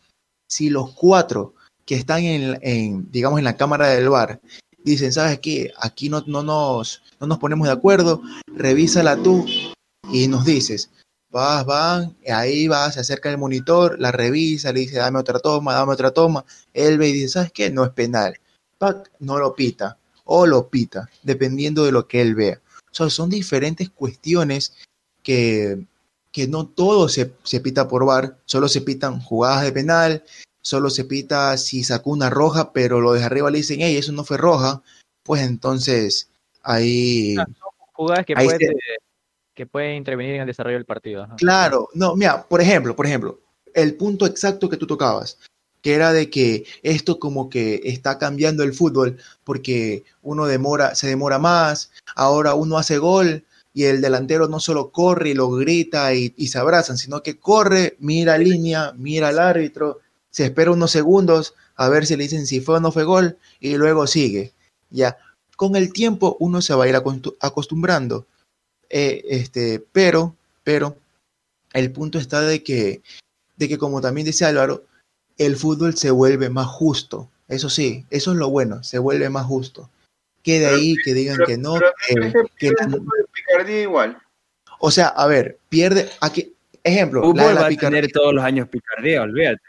[SPEAKER 4] si los cuatro que están en, digamos, en la cámara del bar dicen, ¿sabes qué? Aquí no, no, nos, no nos ponemos de acuerdo, revísala tú y nos dices, vas, van, ahí vas, se acerca el monitor, la revisa, le dice, dame otra toma, dame otra toma, él ve y dice, ¿sabes qué? No es penal. Pac no lo pita o lo pita, dependiendo de lo que él vea. O sea, son diferentes cuestiones que, que no todo se, se pita por bar, solo se pitan jugadas de penal, solo se pita si sacó una roja, pero lo de arriba le dicen, hey, eso no fue roja, pues entonces ahí...
[SPEAKER 1] jugadas que, que pueden intervenir en el desarrollo del partido.
[SPEAKER 4] Claro, no, mira, por ejemplo, por ejemplo, el punto exacto que tú tocabas, que era de que esto como que está cambiando el fútbol porque uno demora, se demora más, ahora uno hace gol y el delantero no solo corre y lo grita y, y se abrazan, sino que corre, mira línea, mira al árbitro, se espera unos segundos a ver si le dicen si fue o no fue gol y luego sigue. Ya, con el tiempo uno se va a ir acostumbrando. Eh, este, pero, pero, el punto está de que, de que como también dice Álvaro, el fútbol se vuelve más justo. Eso sí, eso es lo bueno, se vuelve más justo. Que de ahí que digan que no. que,
[SPEAKER 3] igual.
[SPEAKER 4] O sea, a ver, pierde. Aquí, ejemplo,
[SPEAKER 2] la, va a tener todos los años picardía, olvídate.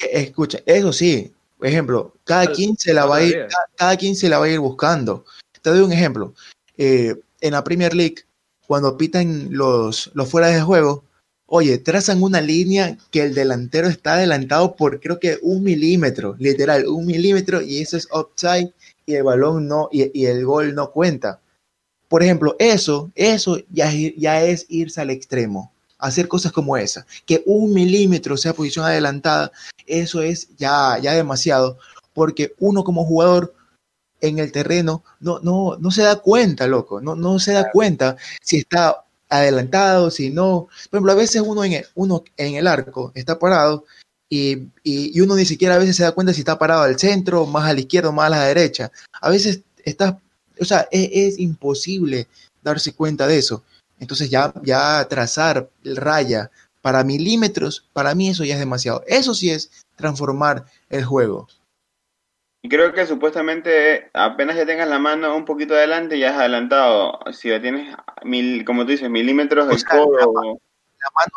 [SPEAKER 4] Escucha, eso sí, ejemplo, cada quien se la va a ir, cada, quien se la va a ir buscando. Te doy un ejemplo. Eh, en la Premier League, cuando pitan los, los fuera de juego, oye, trazan una línea que el delantero está adelantado por creo que un milímetro, literal, un milímetro, y eso es offside y el balón no, y, el gol no cuenta. Por ejemplo, eso, eso ya, ya es irse al extremo hacer cosas como esa. Que un milímetro sea posición adelantada, eso es ya, ya demasiado, porque uno como jugador en el terreno no, no, no se da cuenta, loco, no, no se da cuenta si está adelantado, si no. Por ejemplo, a veces uno en el, uno en el arco está parado y, y, uno ni siquiera a veces se da cuenta si está parado al centro, más a la izquierda, más a la derecha. A veces está, o sea, es, es imposible darse cuenta de eso. Entonces ya, ya trazar raya para milímetros, para mí eso ya es demasiado. Eso sí es transformar el juego.
[SPEAKER 3] Y creo que supuestamente apenas ya tengas la mano un poquito adelante, ya has adelantado. Si ya tienes, mil, como tú dices, milímetros del codo. La,
[SPEAKER 4] mano,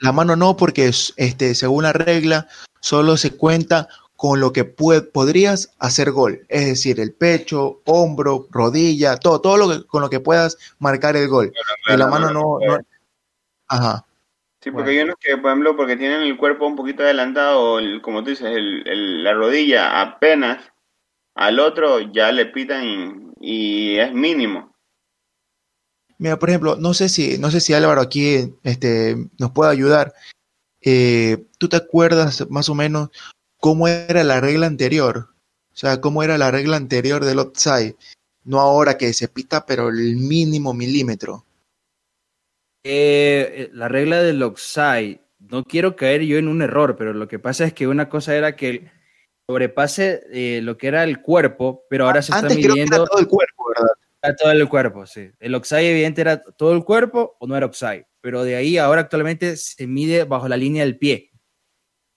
[SPEAKER 4] la mano no, porque este, según la regla solo se cuenta con lo que podrías hacer gol, es decir, el pecho, hombro, rodilla, todo, todo lo que, con lo que puedas marcar el gol. y la mano no, Ajá.
[SPEAKER 3] Sí, porque hay unos que, por ejemplo, porque tienen el cuerpo un poquito adelantado, como tú dices, la rodilla apenas, al otro ya le pitan y, es mínimo.
[SPEAKER 4] Mira, por ejemplo, no sé si, no sé si Álvaro aquí este, nos puede ayudar. Eh, ¿Tú te acuerdas más o menos cómo era la regla anterior. O sea, cómo era la regla anterior del offside. No ahora que se pita, pero el mínimo milímetro.
[SPEAKER 2] Eh, eh, la regla del offside, no quiero caer yo en un error, pero lo que pasa es que una cosa era que el sobrepase eh, lo que era el cuerpo, pero ahora se está midiendo.
[SPEAKER 4] todo el cuerpo, ¿verdad?
[SPEAKER 2] todo el cuerpo, sí. El offside, evidente, era todo el cuerpo o no era offside, pero de ahí ahora actualmente se mide bajo la línea del pie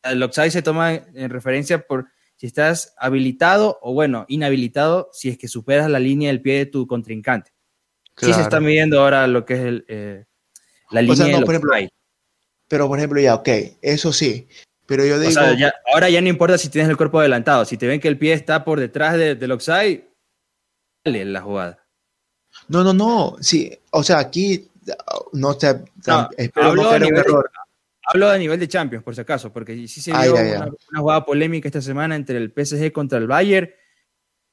[SPEAKER 2] el offside se toma en referencia por si estás habilitado o, bueno, inhabilitado si es que superas la línea del pie de tu contrincante. Sí se está midiendo ahora lo que es el, eh, la línea del
[SPEAKER 4] por ejemplo, Pero, por ejemplo, ya, ok, eso sí. Pero yo digo...
[SPEAKER 2] ahora ya no importa si tienes el cuerpo adelantado. Si te ven que el pie está por detrás del offside, dale la jugada.
[SPEAKER 4] No, no, no. Sí, o sea, aquí no, se,
[SPEAKER 2] espero no un error hablo a nivel de Champions, por si acaso, porque sí se vio una, una, jugada polémica esta semana entre el PSG contra el Bayern,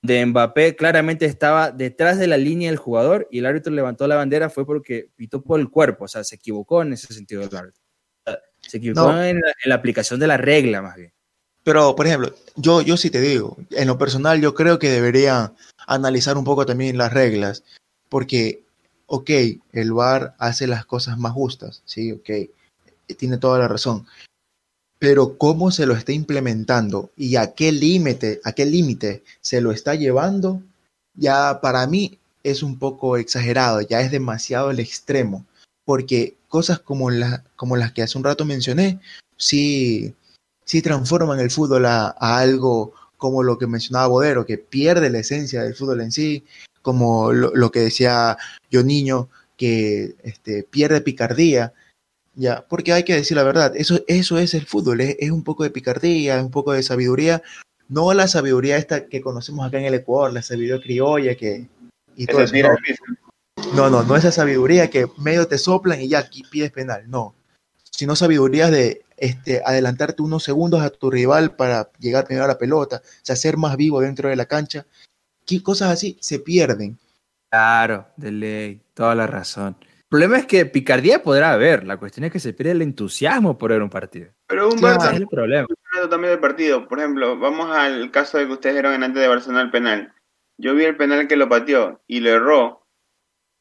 [SPEAKER 2] de Mbappé claramente estaba detrás de la línea del jugador y el árbitro levantó la bandera fue porque pitó por el cuerpo, o sea, se equivocó en ese sentido el árbitro. Se equivocó en, la, aplicación de la regla, más bien.
[SPEAKER 4] Pero, por ejemplo, yo, yo sí te digo, en lo personal yo creo que debería analizar un poco también las reglas, porque, ok, el VAR hace las cosas más justas, sí, ok, tiene toda la razón, pero cómo se lo está implementando y a qué límite, a qué límite se lo está llevando, ya para mí es un poco exagerado, ya es demasiado el extremo, porque cosas como, como las que hace un rato mencioné, sí, sí transforman el fútbol a, algo como lo que mencionaba Bodero, que pierde la esencia del fútbol en sí, como lo, que decía yo niño, que este, pierde picardía, ya, porque hay que decir la verdad, eso, eso es el fútbol, es, un poco de picardía, es un poco de sabiduría, no la sabiduría esta que conocemos acá en el Ecuador, la sabiduría criolla que... Y todo eso, no. no, no, esa sabiduría que medio te soplan y ya aquí pides penal, no, sino sabiduría de este, adelantarte unos segundos a tu rival para llegar primero a la pelota, o sea, ser más vivo dentro de la cancha, ¿qué cosas así se pierden?
[SPEAKER 2] Claro, de ley, toda la razón. El problema es que picardía podrá haber, la cuestión es que se pierde el entusiasmo por ver un partido.
[SPEAKER 3] Pero un claro, es el problema. también del partido. Por ejemplo, vamos al caso de que ustedes eran antes de Barcelona el penal. Yo vi el penal que lo pateó y lo erró.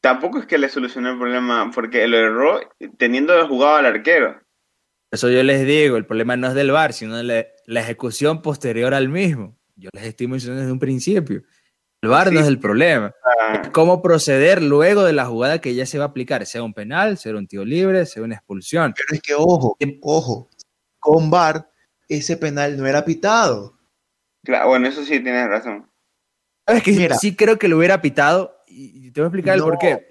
[SPEAKER 3] Tampoco es que le solucionó el problema, porque lo erró teniendo jugado al arquero.
[SPEAKER 2] Eso yo les digo, el problema no es del VAR, sino de la, la ejecución posterior al mismo. Yo les estoy mencionando desde un principio. El VAR no es el problema. Ah. Cómo proceder luego de la jugada que ya se va a aplicar, sea un penal, sea un tiro libre, sea una expulsión.
[SPEAKER 4] Pero es que, ojo, ojo, con VAR ese penal no era pitado.
[SPEAKER 3] Claro, bueno, eso sí tienes razón.
[SPEAKER 2] Es que sí creo que lo hubiera pitado y te voy a explicar el por qué.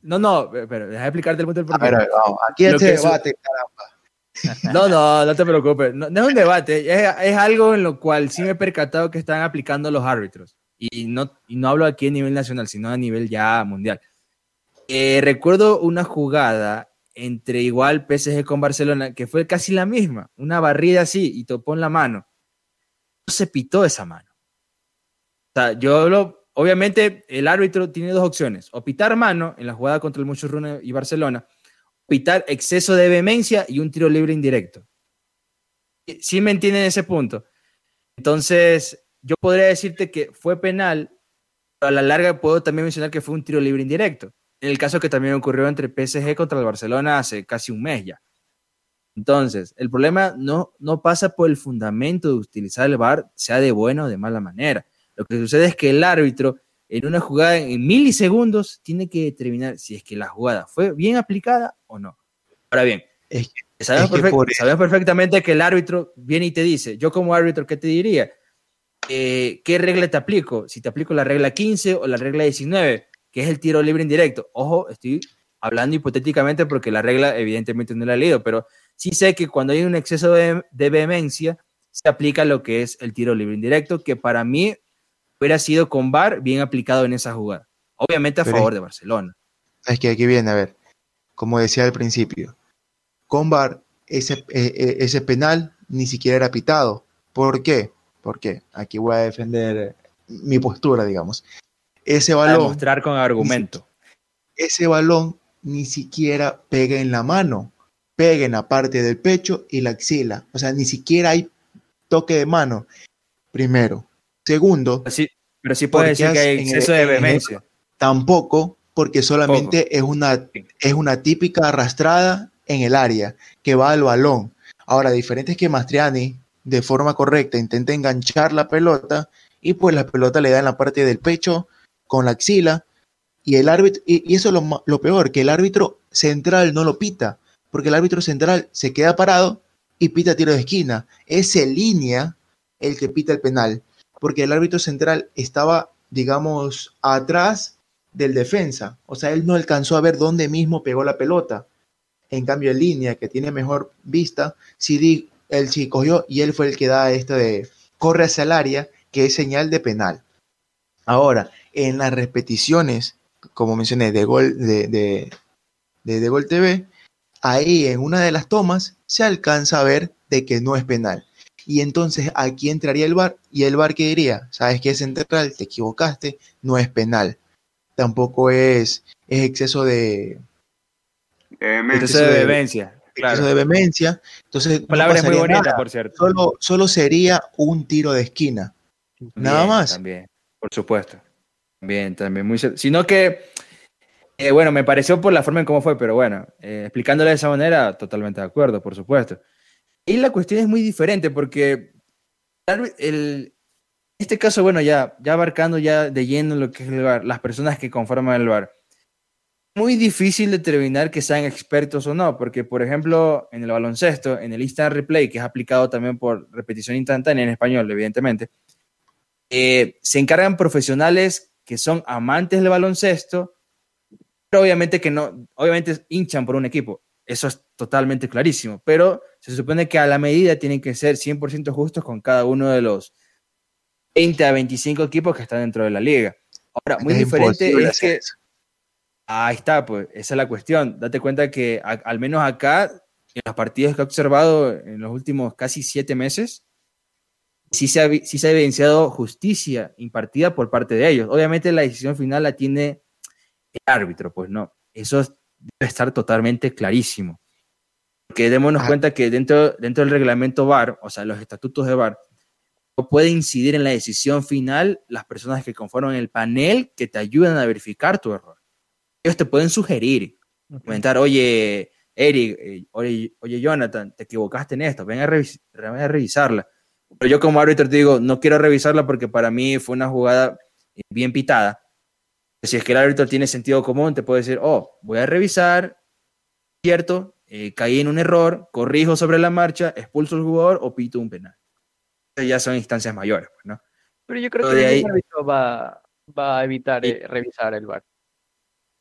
[SPEAKER 2] no, no, pero deja de explicarte el punto del por qué.
[SPEAKER 4] aquí este debate, caramba. (laughs)
[SPEAKER 2] No, no, no te preocupes. No, es un debate, es, es, algo en lo cual sí me he percatado que están aplicando los árbitros y no, no hablo aquí a nivel nacional, sino a nivel ya mundial. Eh, recuerdo una jugada entre igual PSG con Barcelona, que fue casi la misma, una barrida así y topó en la mano. No se pitó esa mano. O sea, yo hablo, obviamente el árbitro tiene dos opciones, o pitar mano en la jugada contra el Muchurruna y Barcelona, o pitar exceso de vehemencia y un tiro libre indirecto. ¿Sí me entienden ese punto? Entonces, yo podría decirte que fue penal, pero a la larga puedo también mencionar que fue un tiro libre indirecto. En el caso que también ocurrió entre PSG contra el Barcelona hace casi un mes ya. Entonces, el problema no, no pasa por el fundamento de utilizar el VAR, sea de buena o de mala manera. Lo que sucede es que el árbitro, en una jugada en milisegundos, tiene que determinar si es que la jugada fue bien aplicada o no. Ahora bien, sabemos, sabemos perfectamente que el árbitro viene y te dice, yo como árbitro, ¿qué te diría? Eh, ¿qué regla te aplico? Si te aplico la regla 15 o la regla 19, que es el tiro libre indirecto. Ojo, estoy hablando hipotéticamente porque la regla evidentemente no la he leído, pero sí sé que cuando hay un exceso de, vehemencia, se aplica lo que es el tiro libre indirecto, que para mí hubiera sido con VAR bien aplicado en esa jugada. Obviamente a favor de Barcelona.
[SPEAKER 4] Es que aquí viene, a ver, como decía al principio, con VAR ese, eh, eh, ese penal ni siquiera era pitado. ¿Por qué? Porque aquí voy a defender mi postura, digamos. Ese balón.
[SPEAKER 2] mostrar con argumento.
[SPEAKER 4] Ese balón ni siquiera pega en la mano, pega en la parte del pecho y la axila. O sea, ni siquiera hay toque de mano. Primero. Segundo.
[SPEAKER 2] Sí, pero sí puede decir que hay exceso de vehemencia.
[SPEAKER 4] Tampoco, porque solamente es una, es una típica arrastrada en el área que va al balón. Ahora, diferente es que Mastriani de forma correcta, intenta enganchar la pelota y pues la pelota le da en la parte del pecho con la axila y el árbitro, y, eso es lo, peor, que el árbitro central no lo pita, porque el árbitro central se queda parado y pita tiro de esquina. Es en línea el que pita el penal, porque el árbitro central estaba, digamos, atrás del defensa, o sea, él no alcanzó a ver dónde mismo pegó la pelota. En cambio, en línea, que tiene mejor vista, sí él sí cogió y él fue el que da esto de corre hacia el área, que es señal de penal. Ahora, en las repeticiones, como mencioné, de gol de, de, de, Gol TV, ahí en una de las tomas se alcanza a ver de que no es penal. Y entonces aquí entraría el VAR y el VAR que diría, sabes que es central, te equivocaste, no es penal. Tampoco es, es exceso de,
[SPEAKER 2] exceso de.
[SPEAKER 4] Exceso de vehemencia. Entonces,
[SPEAKER 2] palabra muy bonita, por cierto.
[SPEAKER 4] Solo, solo sería un tiro de esquina. Nada más.
[SPEAKER 2] También, por supuesto. Bien, también muy. Sino que, eh, bueno, me pareció por la forma en cómo fue, pero bueno, eh, explicándole de esa manera, totalmente de acuerdo, por supuesto. Y la cuestión es muy diferente porque el, en este caso, bueno, ya, ya abarcando ya de lleno lo que es el bar, las personas que conforman el bar, muy difícil determinar que sean expertos o no, porque por ejemplo, en el baloncesto, en el instant replay, que es aplicado también por repetición instantánea en español, evidentemente, eh, se encargan profesionales que son amantes del baloncesto, pero obviamente que no, obviamente hinchan por un equipo. Eso es totalmente clarísimo, pero se supone que a la medida tienen que ser 100% justos con cada uno de los 20 a 25 equipos que están dentro de la liga. Ahora, muy diferente es que... Ahí está, pues, esa es la cuestión. Date cuenta que al menos acá, en los partidos que he observado en los últimos casi siete meses, sí se, ha, sí se ha evidenciado justicia impartida por parte de ellos. Obviamente la decisión final la tiene el árbitro, pues no. Eso debe estar totalmente clarísimo. Porque démonos cuenta que dentro, dentro del reglamento VAR, o sea, los estatutos de VAR, no puede incidir en la decisión final las personas que conforman el panel que te ayudan a verificar tu error. Ellos te pueden sugerir, comentar, oye, Eric, eh, oye, Jonathan, te equivocaste en esto, ven a, ven a revisarla. Pero yo como árbitro te digo, no quiero revisarla porque para mí fue una jugada bien pitada. Si es que el árbitro tiene sentido común, te puede decir, oh, voy a revisar, cierto, eh, caí en un error, corrijo sobre la marcha, expulso al jugador o pito un penal. Ya son instancias mayores, pues, ¿no?
[SPEAKER 1] Pero yo creo que el árbitro va, va, a evitar eh, revisar el VAR.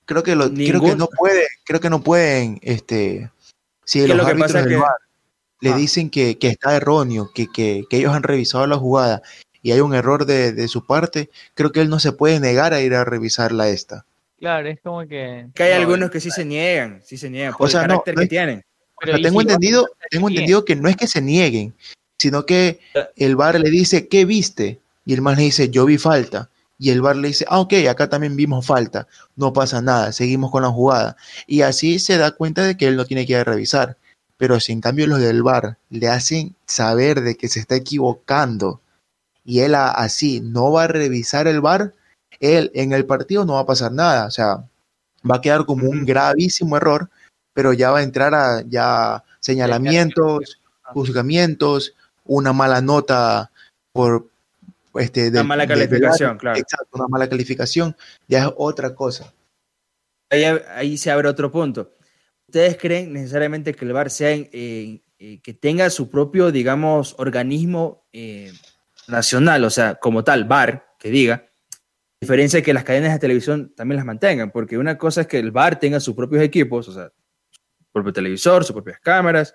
[SPEAKER 4] Creo que, lo, creo que no puede, creo que no pueden, este, si los árbitros del VAR le ah. dicen que, que, está erróneo, que, que, que, ellos han revisado la jugada y hay un error de, de, su parte, creo que él no se puede negar a ir a revisarla esta.
[SPEAKER 1] Claro, es como que...
[SPEAKER 2] Que hay algunos que sí se niegan, sí se niegan, por o sea, el carácter que tienen.
[SPEAKER 4] Pero tengo entendido, tengo entendido que no es que se nieguen, sino que el bar le dice, ¿qué viste? Y el man le dice, yo vi falta. Y el bar le dice, ah, ok, acá también vimos falta, no pasa nada, seguimos con la jugada. Y así se da cuenta de que él no tiene que ir a revisar. Pero si en cambio los del bar le hacen saber de que se está equivocando y él así no va a revisar el bar, él en el partido no va a pasar nada. O sea, va a quedar como un gravísimo error, pero ya va a entrar a ya señalamientos, juzgamientos, una mala nota por este,
[SPEAKER 2] una mala calificación, claro.
[SPEAKER 4] Exacto, una mala calificación, ya es otra cosa.
[SPEAKER 2] Ahí, ahí se abre otro punto. ¿Ustedes creen necesariamente que el VAR sea, eh, eh, que tenga su propio, digamos, organismo eh, nacional, o sea, como tal, VAR, que diga, diferencia de que las cadenas de televisión también las mantengan, porque una cosa es que el VAR tenga sus propios equipos, o sea, su propio televisor, sus propias cámaras,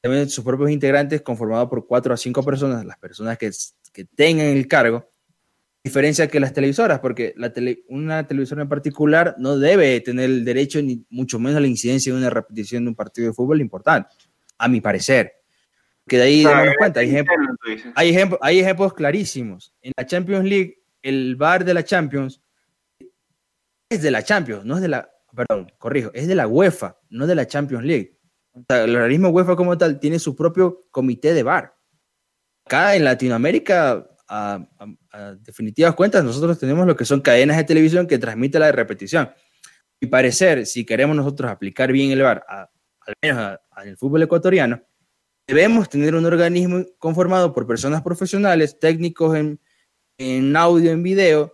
[SPEAKER 2] también sus propios integrantes conformados por cuatro a cinco personas, las personas que, que tengan el cargo, diferencia que las televisoras, porque la una televisora en particular no debe tener el derecho ni mucho menos la incidencia de una repetición de un partido de fútbol importante, a mi parecer. Que de ahí damos cuenta, hay, hay, hay ejemplos clarísimos. En la Champions League, el bar de la Champions es de la Champions, no es de la, perdón, corrijo, es de la UEFA, no de la Champions League. el organismo UEFA como tal tiene su propio comité de bar. Acá en Latinoamérica a, definitivas cuentas, nosotros tenemos lo que son cadenas de televisión que transmiten la repetición. Y parecer, si queremos nosotros aplicar bien el VAR, al menos en el fútbol ecuatoriano, debemos tener un organismo conformado por personas profesionales, técnicos en, en audio, en video,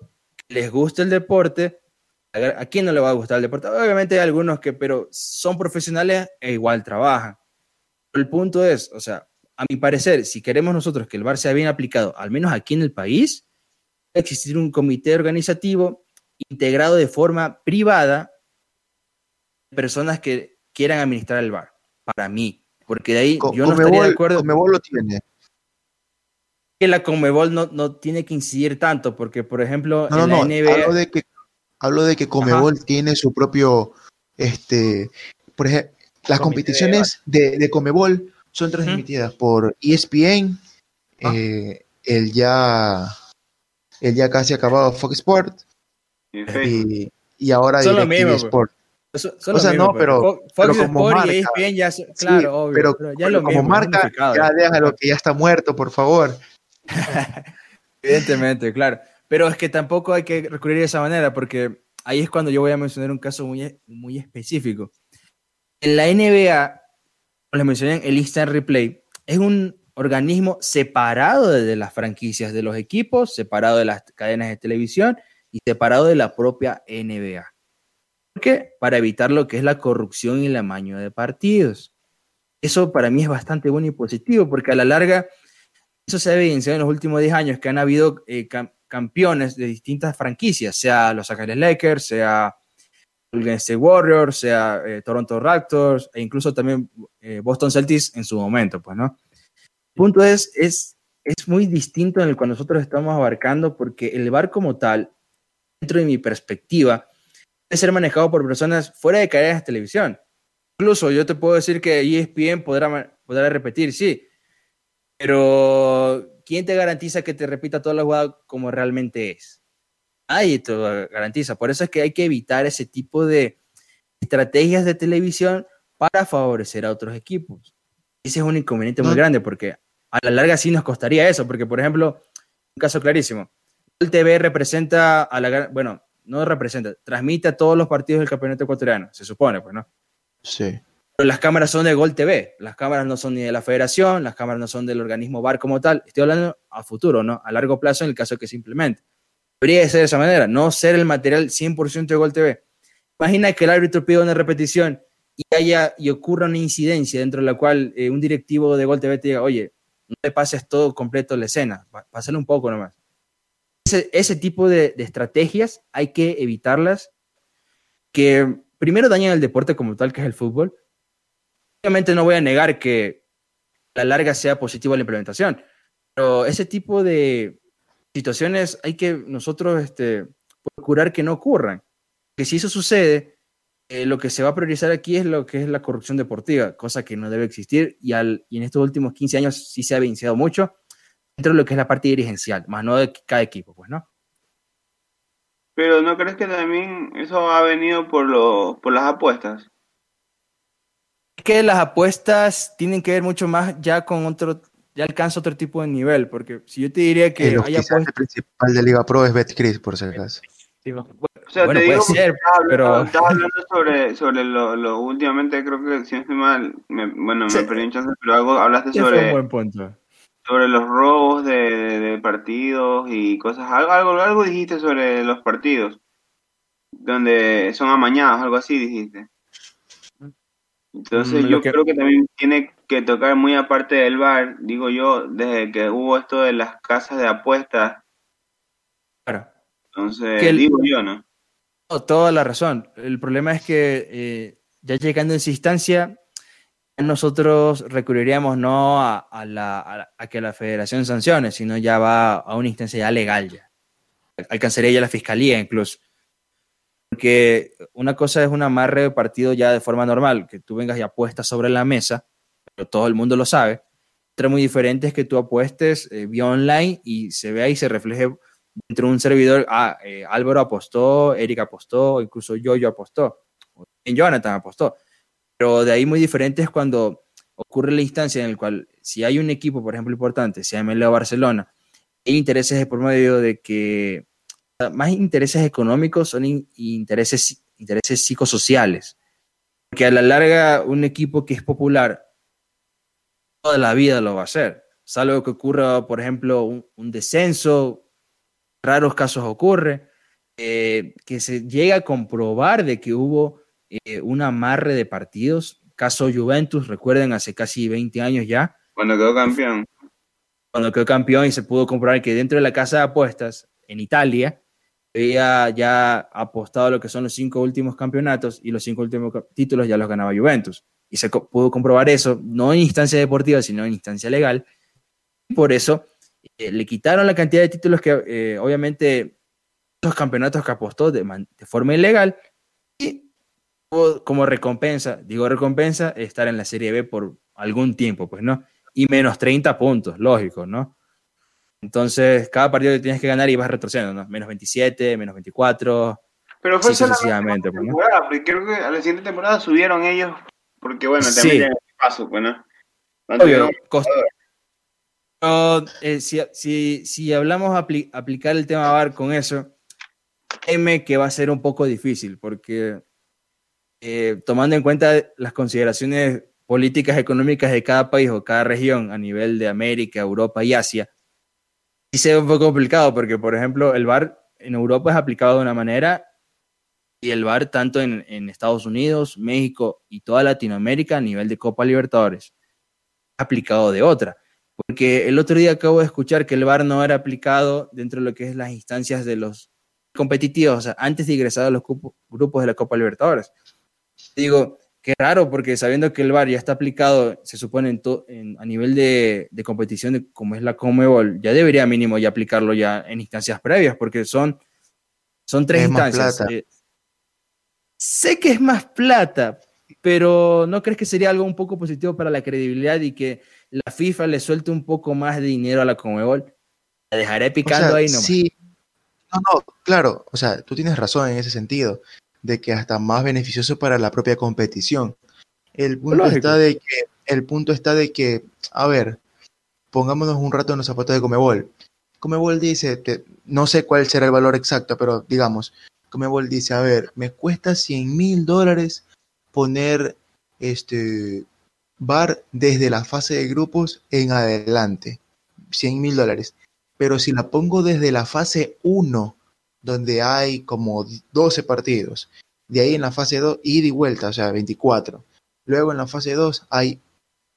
[SPEAKER 2] que les guste el deporte. ¿A quién no le va a gustar el deporte? Obviamente hay algunos que, pero son profesionales e igual trabajan. el punto es, o sea, a mi parecer, si queremos nosotros que el VAR sea bien aplicado, al menos aquí en el país, debe existir un comité organizativo integrado de forma privada de personas que quieran administrar el VAR, para mí, porque de ahí yo no estaría de acuerdo.
[SPEAKER 4] Comebol lo tiene.
[SPEAKER 2] Que la Comebol no, no tiene que incidir tanto, porque por ejemplo,
[SPEAKER 4] en la NBA... Hablo de que, hablo de que Comebol tiene su propio, este, por ejemplo, las competiciones de, de Comebol son transmitidas por ESPN,
[SPEAKER 2] Ah.
[SPEAKER 4] eh, el ya el ya casi acabado Fox Sport
[SPEAKER 3] Y
[SPEAKER 4] y, y ahora
[SPEAKER 2] Son lo mismo.
[SPEAKER 4] Sport.
[SPEAKER 2] Son- son
[SPEAKER 4] O sea,
[SPEAKER 2] mismo,
[SPEAKER 4] no, pero-
[SPEAKER 2] Fo- Fox
[SPEAKER 4] pero como
[SPEAKER 2] Sport
[SPEAKER 4] marca.
[SPEAKER 2] y ESPN ya, son-
[SPEAKER 4] Sí,
[SPEAKER 2] claro, obvio,
[SPEAKER 4] pero,
[SPEAKER 2] pero ya
[SPEAKER 4] como
[SPEAKER 2] mismo,
[SPEAKER 4] marca, ya déjalo que ya está muerto, por favor. (laughs)
[SPEAKER 2] Evidentemente, claro. Pero es que tampoco hay que recurrir de esa manera, porque ahí es cuando yo voy a mencionar un caso muy, muy específico. En la NBA, les mencioné, el Instant Replay es un organismo separado de las franquicias de los equipos, separado de las cadenas de televisión y separado de la propia NBA. ¿Por qué? Para evitar lo que es la corrupción y el amaño de partidos. Eso para mí es bastante bueno y positivo, porque a la larga eso se ha evidenciado en los últimos 10 años, que han habido eh, cam- campeones de distintas franquicias, sea Los Ángeles Lakers, sea Golden State Warriors, sea eh, Toronto Raptors, e incluso también eh, Boston Celtics en su momento, pues, ¿no? El punto es, es, es muy distinto en el cual nosotros estamos abarcando, porque el bar como tal, dentro de mi perspectiva, debe ser manejado por personas fuera de cadenas de televisión. Incluso yo te puedo decir que ESPN podrá, podrá repetir, sí, pero ¿quién te garantiza que te repita toda la jugada como realmente es? Nadie te lo garantiza. Por eso es que hay que evitar ese tipo de estrategias de televisión para favorecer a otros equipos. Ese es un inconveniente muy grande porque a la larga sí nos costaría eso, porque por ejemplo, un caso clarísimo, el TV representa a la, gran- bueno, no representa, transmite a todos los partidos del campeonato ecuatoriano, se supone, pues, ¿no?
[SPEAKER 4] Sí.
[SPEAKER 2] Pero las cámaras son de Gol TV, las cámaras no son ni de la federación, las cámaras no son del organismo VAR como tal. Estoy hablando a futuro, ¿no? A largo plazo en el caso que se implemente. Debería de ser de esa manera, no ser el material 100% de Gol TV. Imagina que el árbitro pida una repetición y haya y ocurra una incidencia dentro de la cual eh, un directivo de Gol TV te diga, oye, no te pases todo completo la escena, pásale un poco nomás. Ese, ese tipo de, estrategias hay que evitarlas, que primero dañan el deporte como tal, que es el fútbol, obviamente no voy a negar que la larga sea positiva la implementación, pero ese tipo de situaciones hay que nosotros este, procurar que no ocurran. Que si eso sucede, eh, lo que se va a priorizar aquí es lo que es la corrupción deportiva, cosa que no debe existir y, al, y en estos últimos 15 años sí se ha evidenciado mucho dentro de lo que es la parte dirigencial, más no de cada equipo, pues, ¿no?
[SPEAKER 3] Pero ¿no crees que también eso ha venido por, lo, por las apuestas?
[SPEAKER 2] Es que las apuestas tienen que ver mucho más ya con otro, ya alcanza otro tipo de nivel, porque si yo te diría que
[SPEAKER 4] el
[SPEAKER 2] hay
[SPEAKER 4] oficiante
[SPEAKER 2] apuestas,
[SPEAKER 4] principal de Liga Pro es BetCris, por si acaso.
[SPEAKER 1] Sí, bueno.
[SPEAKER 3] O sea,
[SPEAKER 2] Bueno,
[SPEAKER 3] te
[SPEAKER 2] puede
[SPEAKER 3] digo,
[SPEAKER 2] ser, pero-
[SPEAKER 3] estaba hablando sobre, sobre lo, lo últimamente, creo que si no estoy mal, me- bueno,
[SPEAKER 2] Sí.
[SPEAKER 3] me perdí un chance, pero algo, hablaste
[SPEAKER 2] fue un
[SPEAKER 3] sobre,
[SPEAKER 2] buen punto.
[SPEAKER 3] sobre los robos de, de- de partidos y cosas, algo, algo, algo dijiste sobre los partidos, donde son amañados, algo así dijiste. Entonces
[SPEAKER 2] Mm,
[SPEAKER 3] yo
[SPEAKER 2] que-
[SPEAKER 3] creo que también tiene que tocar muy aparte del bar, digo yo, desde que hubo esto de las casas de apuestas,
[SPEAKER 2] Claro.
[SPEAKER 3] entonces
[SPEAKER 2] Que el-
[SPEAKER 3] digo yo, ¿no?
[SPEAKER 2] No, toda la razón. El problema es que eh, ya llegando a esa instancia, nosotros recurriríamos no a, a la- a la- a que la federación sancione, sino ya va a una instancia ya legal ya. Alcanzaría ya la fiscalía incluso. Porque una cosa es un amarre de partido ya de forma normal, que tú vengas y apuestas sobre la mesa, pero todo el mundo lo sabe. Otra muy diferente es que tú apuestes eh, vía online y se vea y se refleje dentro de un servidor, ah, eh, Álvaro apostó, Erika apostó, incluso yo, yo apostó, bien Jonathan apostó. Pero de ahí muy diferente es cuando ocurre la instancia en la cual, si hay un equipo, por ejemplo, importante, sea MLE o Barcelona, hay intereses por medio de que, más intereses económicos son in- intereses, intereses psicosociales. Porque a la larga, un equipo que es popular, toda la vida lo va a hacer. Salvo que ocurra, por ejemplo, un, un descenso, raros casos ocurre, eh, que se llega a comprobar de que hubo eh, un amarre de partidos. Caso Juventus, recuerden, hace casi 20 años ya,
[SPEAKER 3] Cuando quedó campeón.
[SPEAKER 2] cuando quedó campeón y se pudo comprobar que dentro de la casa de apuestas en Italia había ya apostado lo que son los cinco últimos campeonatos y los cinco últimos títulos ya los ganaba Juventus. Y se pudo comprobar eso, no en instancia deportiva, sino en instancia legal. Y por eso eh, le quitaron la cantidad de títulos que eh, obviamente esos campeonatos que apostó de forma ilegal y como recompensa, digo recompensa, estar en la Serie B por algún tiempo, pues, ¿no? Y menos 30 puntos, lógico, ¿no? Entonces, cada partido que tienes que ganar y vas retrocediendo, ¿no? Menos 27, menos 24.
[SPEAKER 3] Pero fue
[SPEAKER 2] Sí,
[SPEAKER 3] solamente una
[SPEAKER 2] pues, ¿no?
[SPEAKER 3] temporada, porque creo que a la siguiente temporada subieron ellos, porque bueno, también
[SPEAKER 2] Sí.
[SPEAKER 3] tienen paso, pues, ¿no? No
[SPEAKER 2] Obvio, cost- Pero, eh, si, si, si hablamos apli- aplicar el tema VAR con eso, créeme que va a ser un poco difícil, porque eh, tomando en cuenta las consideraciones políticas económicas de cada país o cada región a nivel de América, Europa y Asia, sí se ve un poco complicado, porque por ejemplo el VAR en Europa es aplicado de una manera y el VAR tanto en, en Estados Unidos, México y toda Latinoamérica a nivel de Copa Libertadores aplicado de otra. Porque el otro día acabo de escuchar que el VAR no era aplicado dentro de lo que es las instancias de los competitivos, o sea, antes de ingresar a los grupos de la Copa Libertadores. Digo, qué raro, porque sabiendo que el VAR ya está aplicado, se supone en to- en- a nivel de, de competición de, como es la Comebol, ya debería mínimo ya aplicarlo ya en instancias previas, porque son, son tres
[SPEAKER 4] Es
[SPEAKER 2] instancias. Eh, sé que es más plata, pero ¿no crees que sería algo un poco positivo para la credibilidad y que la FIFA le suelte un poco más de dinero a la Comebol? La dejaré
[SPEAKER 4] O
[SPEAKER 2] picando
[SPEAKER 4] sea,
[SPEAKER 2] ahí nomás.
[SPEAKER 4] sí. No, no, claro, o sea, tú tienes razón en ese sentido, de que hasta más beneficioso para la propia competición. El punto
[SPEAKER 2] Lógico.
[SPEAKER 4] está de que, el punto está de que, a ver, pongámonos un rato en los zapatos de Comebol. Comebol dice, te- no sé cuál será el valor exacto, pero digamos, Comebol dice, a ver, me cuesta 100 mil dólares poner este bar desde la fase de grupos en adelante. 100 mil dólares. Pero si la pongo desde la fase 1, donde hay como 12 partidos, de ahí en la fase 2, ida y vuelta, o sea, 24. Luego en la fase 2 hay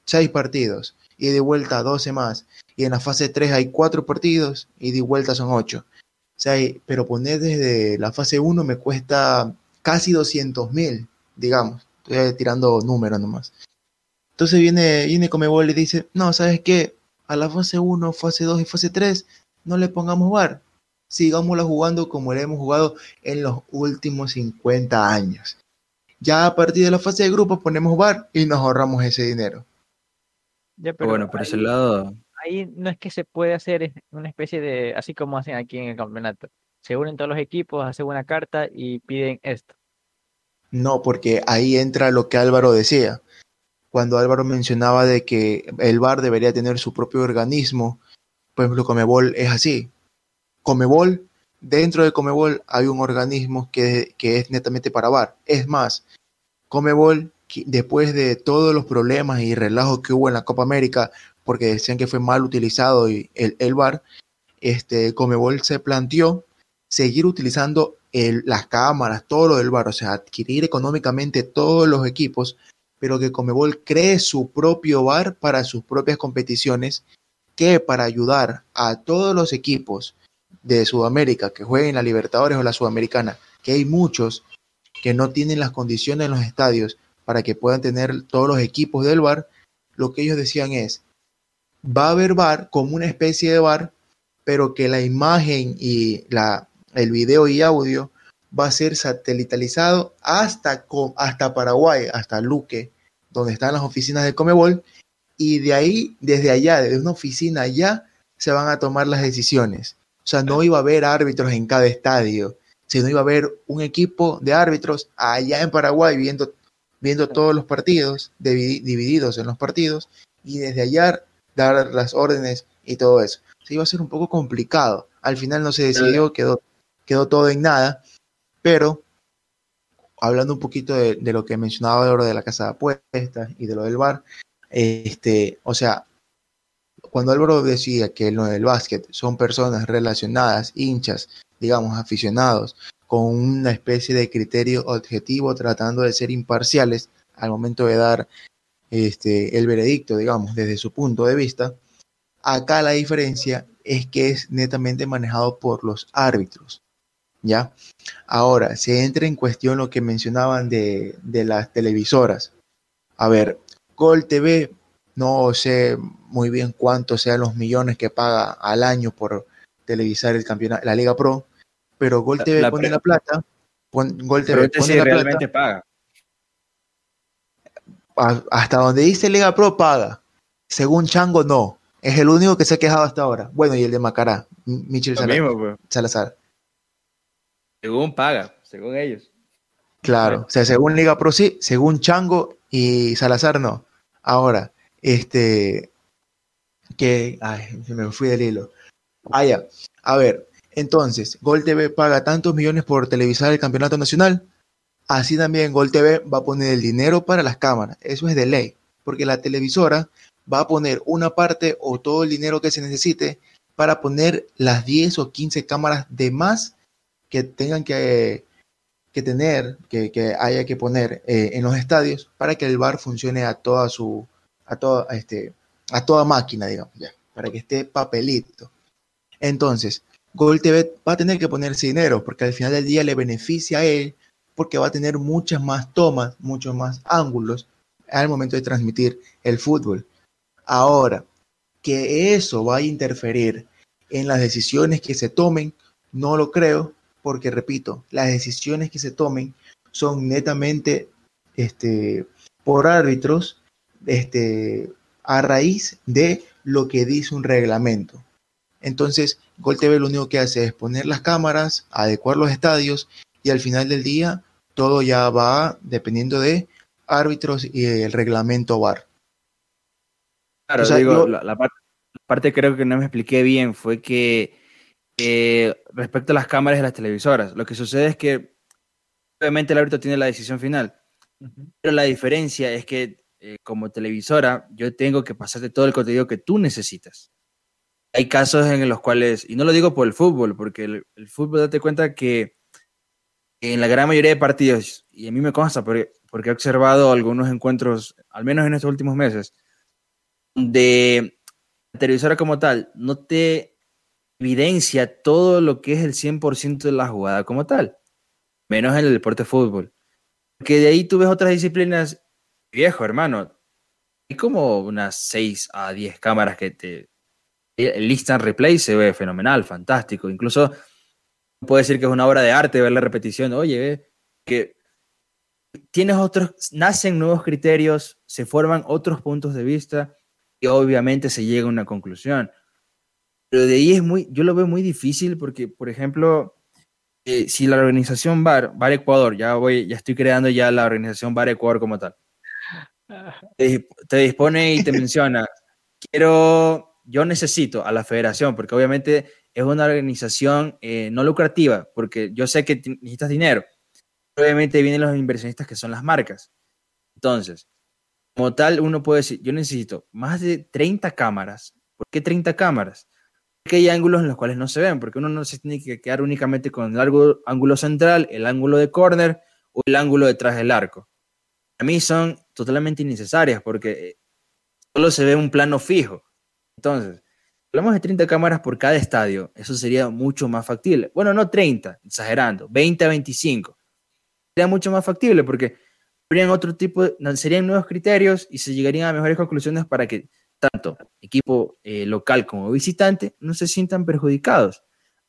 [SPEAKER 4] 6 partidos, ida y vuelta 12 más. Y en la fase 3 hay 4 partidos, ida y vuelta son 8. O sea, pero poner desde la fase 1 me cuesta casi 200 mil, digamos. Estoy tirando números nomás. Entonces viene, viene Comebol y dice, no, ¿sabes qué? A la fase 1, fase 2 y fase 3 no le pongamos VAR. Sigámosla jugando como la hemos jugado en los últimos 50 años. Ya a partir de la fase de grupo ponemos VAR y nos ahorramos ese dinero.
[SPEAKER 1] Ya,
[SPEAKER 2] Pero bueno, por ese
[SPEAKER 1] ahí-
[SPEAKER 2] lado,
[SPEAKER 1] ahí no es que se puede hacer es una especie de, así como hacen aquí en el campeonato. Se unen todos los equipos, hacen una carta y piden esto.
[SPEAKER 4] No, porque ahí entra lo que Álvaro decía. Cuando Álvaro mencionaba de que el VAR debería tener su propio organismo, por ejemplo, Comebol es así. Comebol, dentro de Comebol hay un organismo que, es netamente para VAR. Es más, Comebol, después de todos los problemas y relajos que hubo en la Copa América, porque decían que fue mal utilizado el, el VAR, este, Comebol se planteó seguir utilizando las cámaras, todo lo del VAR, o sea, adquirir económicamente todos los equipos, pero que Comebol cree su propio VAR para sus propias competiciones, que para ayudar a todos los equipos de Sudamérica que jueguen la Libertadores o la Sudamericana, que hay muchos que no tienen las condiciones en los estadios para que puedan tener todos los equipos del VAR, lo que ellos decían es, va a haber VAR como una especie de VAR, pero que la imagen y la, el video y audio va a ser satelitalizado hasta, hasta Paraguay, hasta Luque, donde están las oficinas de Comebol, y de ahí, desde allá, desde una oficina allá, se van a tomar las decisiones. O sea, no iba a haber árbitros en cada estadio, sino iba a haber un equipo de árbitros allá en Paraguay viendo, viendo todos los partidos, divi- divididos en los partidos, y desde allá dar las órdenes y todo eso. Se iba a ser un poco complicado. Al final no se decidió, quedó, quedó todo en nada, pero hablando un poquito de, de lo que mencionaba Álvaro de la casa de apuestas y de lo del bar, este, o sea, cuando Álvaro decía que lo del básquet son personas relacionadas, hinchas, digamos, aficionados, con una especie de criterio objetivo, tratando de ser imparciales al momento de dar este, el veredicto, digamos, desde su punto de vista, acá la diferencia es que es netamente manejado por los árbitros. ¿Ya? Ahora, se entra en cuestión lo que mencionaban de, de las televisoras. A ver, Gol TV, no sé muy bien cuántos sean los millones que paga al año por televisar el campeonato, la Liga Pro, pero Gol TV
[SPEAKER 2] la
[SPEAKER 4] pone la plata, pon- Gol TV pone
[SPEAKER 2] sí
[SPEAKER 4] la plata,
[SPEAKER 2] realmente paga.
[SPEAKER 4] a- hasta donde dice Liga Pro paga. Según Chango, no. Es el único que se ha quejado hasta ahora. Bueno, y el de Macará, Michel
[SPEAKER 2] Lo
[SPEAKER 4] Sala-
[SPEAKER 2] mismo, pues.
[SPEAKER 4] Salazar.
[SPEAKER 2] Según paga, según ellos.
[SPEAKER 4] Claro, o sea, según Liga Pro sí, según Chango y Salazar no. Ahora, este, que, ay, me fui del hilo. Ah. A ver, entonces, Gol TV paga tantos millones por televisar el campeonato nacional. Así también Gol TV va a poner el dinero para las cámaras. Eso es de ley, porque la televisora va a poner una parte o todo el dinero que se necesite para poner las 10 o 15 cámaras de más que tengan que, que tener, que, que haya que poner eh, en los estadios para que el bar funcione a toda su, a toda, este, a toda máquina, digamos, ya, para que esté papelito. Entonces, Gol TV va a tener que ponerse dinero porque al final del día le beneficia a él porque va a tener muchas más tomas, muchos más ángulos al momento de transmitir el fútbol. Ahora, que eso va a interferir en las decisiones que se tomen, no lo creo, porque repito, las decisiones que se tomen son netamente este, por árbitros este, a raíz de lo que dice un reglamento. Entonces, Gol TV lo único que hace es poner las cámaras, adecuar los estadios y al final del día todo ya va dependiendo de árbitros y el reglamento VAR.
[SPEAKER 2] Claro,
[SPEAKER 4] O sea,
[SPEAKER 2] digo,
[SPEAKER 4] yo-
[SPEAKER 2] la, la parte, la parte creo que no me expliqué bien fue que eh, respecto a las cámaras y las televisoras, lo que sucede es que obviamente el árbitro tiene la decisión final, pero la diferencia es que eh, como televisora yo tengo que pasarte todo el contenido que tú necesitas. Hay casos en los cuales, y no lo digo por el fútbol, porque el, fútbol date cuenta que en la gran mayoría de partidos, y a mí me consta porque, porque he observado algunos encuentros, al menos en estos últimos meses, de la televisora como tal no te evidencia todo lo que es el 100% de la jugada como tal, menos en el deporte de fútbol. Porque de ahí tú ves otras disciplinas, viejo hermano, hay como unas 6 a 10 cámaras que te... El instant replay se ve fenomenal, fantástico. Incluso puede decir que es una obra de arte ver la repetición. Oye, que tienes otros, nacen nuevos criterios, se forman otros puntos de vista y obviamente se llega a una conclusión. Pero de ahí es muy, yo lo veo muy difícil porque, por ejemplo, eh, si la organización VAR, VAR Ecuador, ya voy, ya estoy creando ya la organización VAR Ecuador como tal, te, te dispone y te menciona, quiero, yo necesito a la federación, porque obviamente es una organización eh, no lucrativa, porque yo sé que necesitas dinero. Obviamente vienen los inversionistas que son las marcas. Entonces, como tal, uno puede decir, yo necesito más de 30 cámaras. ¿Por qué 30 cámaras? Porque hay ángulos en los cuales no se ven, porque uno no se tiene que quedar únicamente con el ángulo, central, el ángulo de corner o el ángulo detrás del arco. A mí son totalmente innecesarias porque eh, solo se ve un plano fijo. Entonces, hablamos de 30 cámaras por cada estadio, eso sería mucho más factible. Bueno, no 30, exagerando, 20 a 25. Sería mucho más factible porque habrían otro tipo, de- serían nuevos criterios y se llegarían a mejores conclusiones para que tanto equipo eh, local como visitante no se sientan perjudicados. A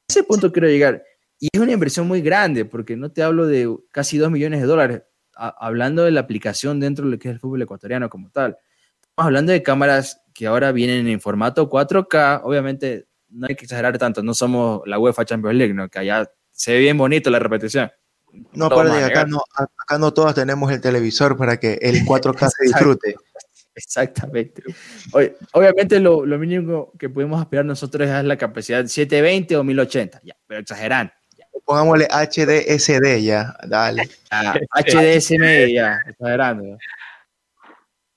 [SPEAKER 2] ese punto quiero llegar. Y es una inversión muy grande porque no te hablo de casi 2 millones de dólares, a- hablando de la aplicación dentro de lo que es el fútbol ecuatoriano como tal. Estamos hablando de cámaras que ahora vienen en formato 4K, obviamente no hay que exagerar tanto, no somos la UEFA Champions League, ¿no? que allá se ve bien bonito la repetición.
[SPEAKER 4] No, que acá no, acá no todos tenemos el televisor para que el 4K se disfrute.
[SPEAKER 2] Exactamente. Oye, obviamente lo, lo mínimo que podemos aspirar nosotros es la capacidad 720 o 1080, ya, pero exagerando.
[SPEAKER 4] Pongámosle HDSD ya, dale.
[SPEAKER 2] Ah, (laughs) HDSM, ya, exagerando.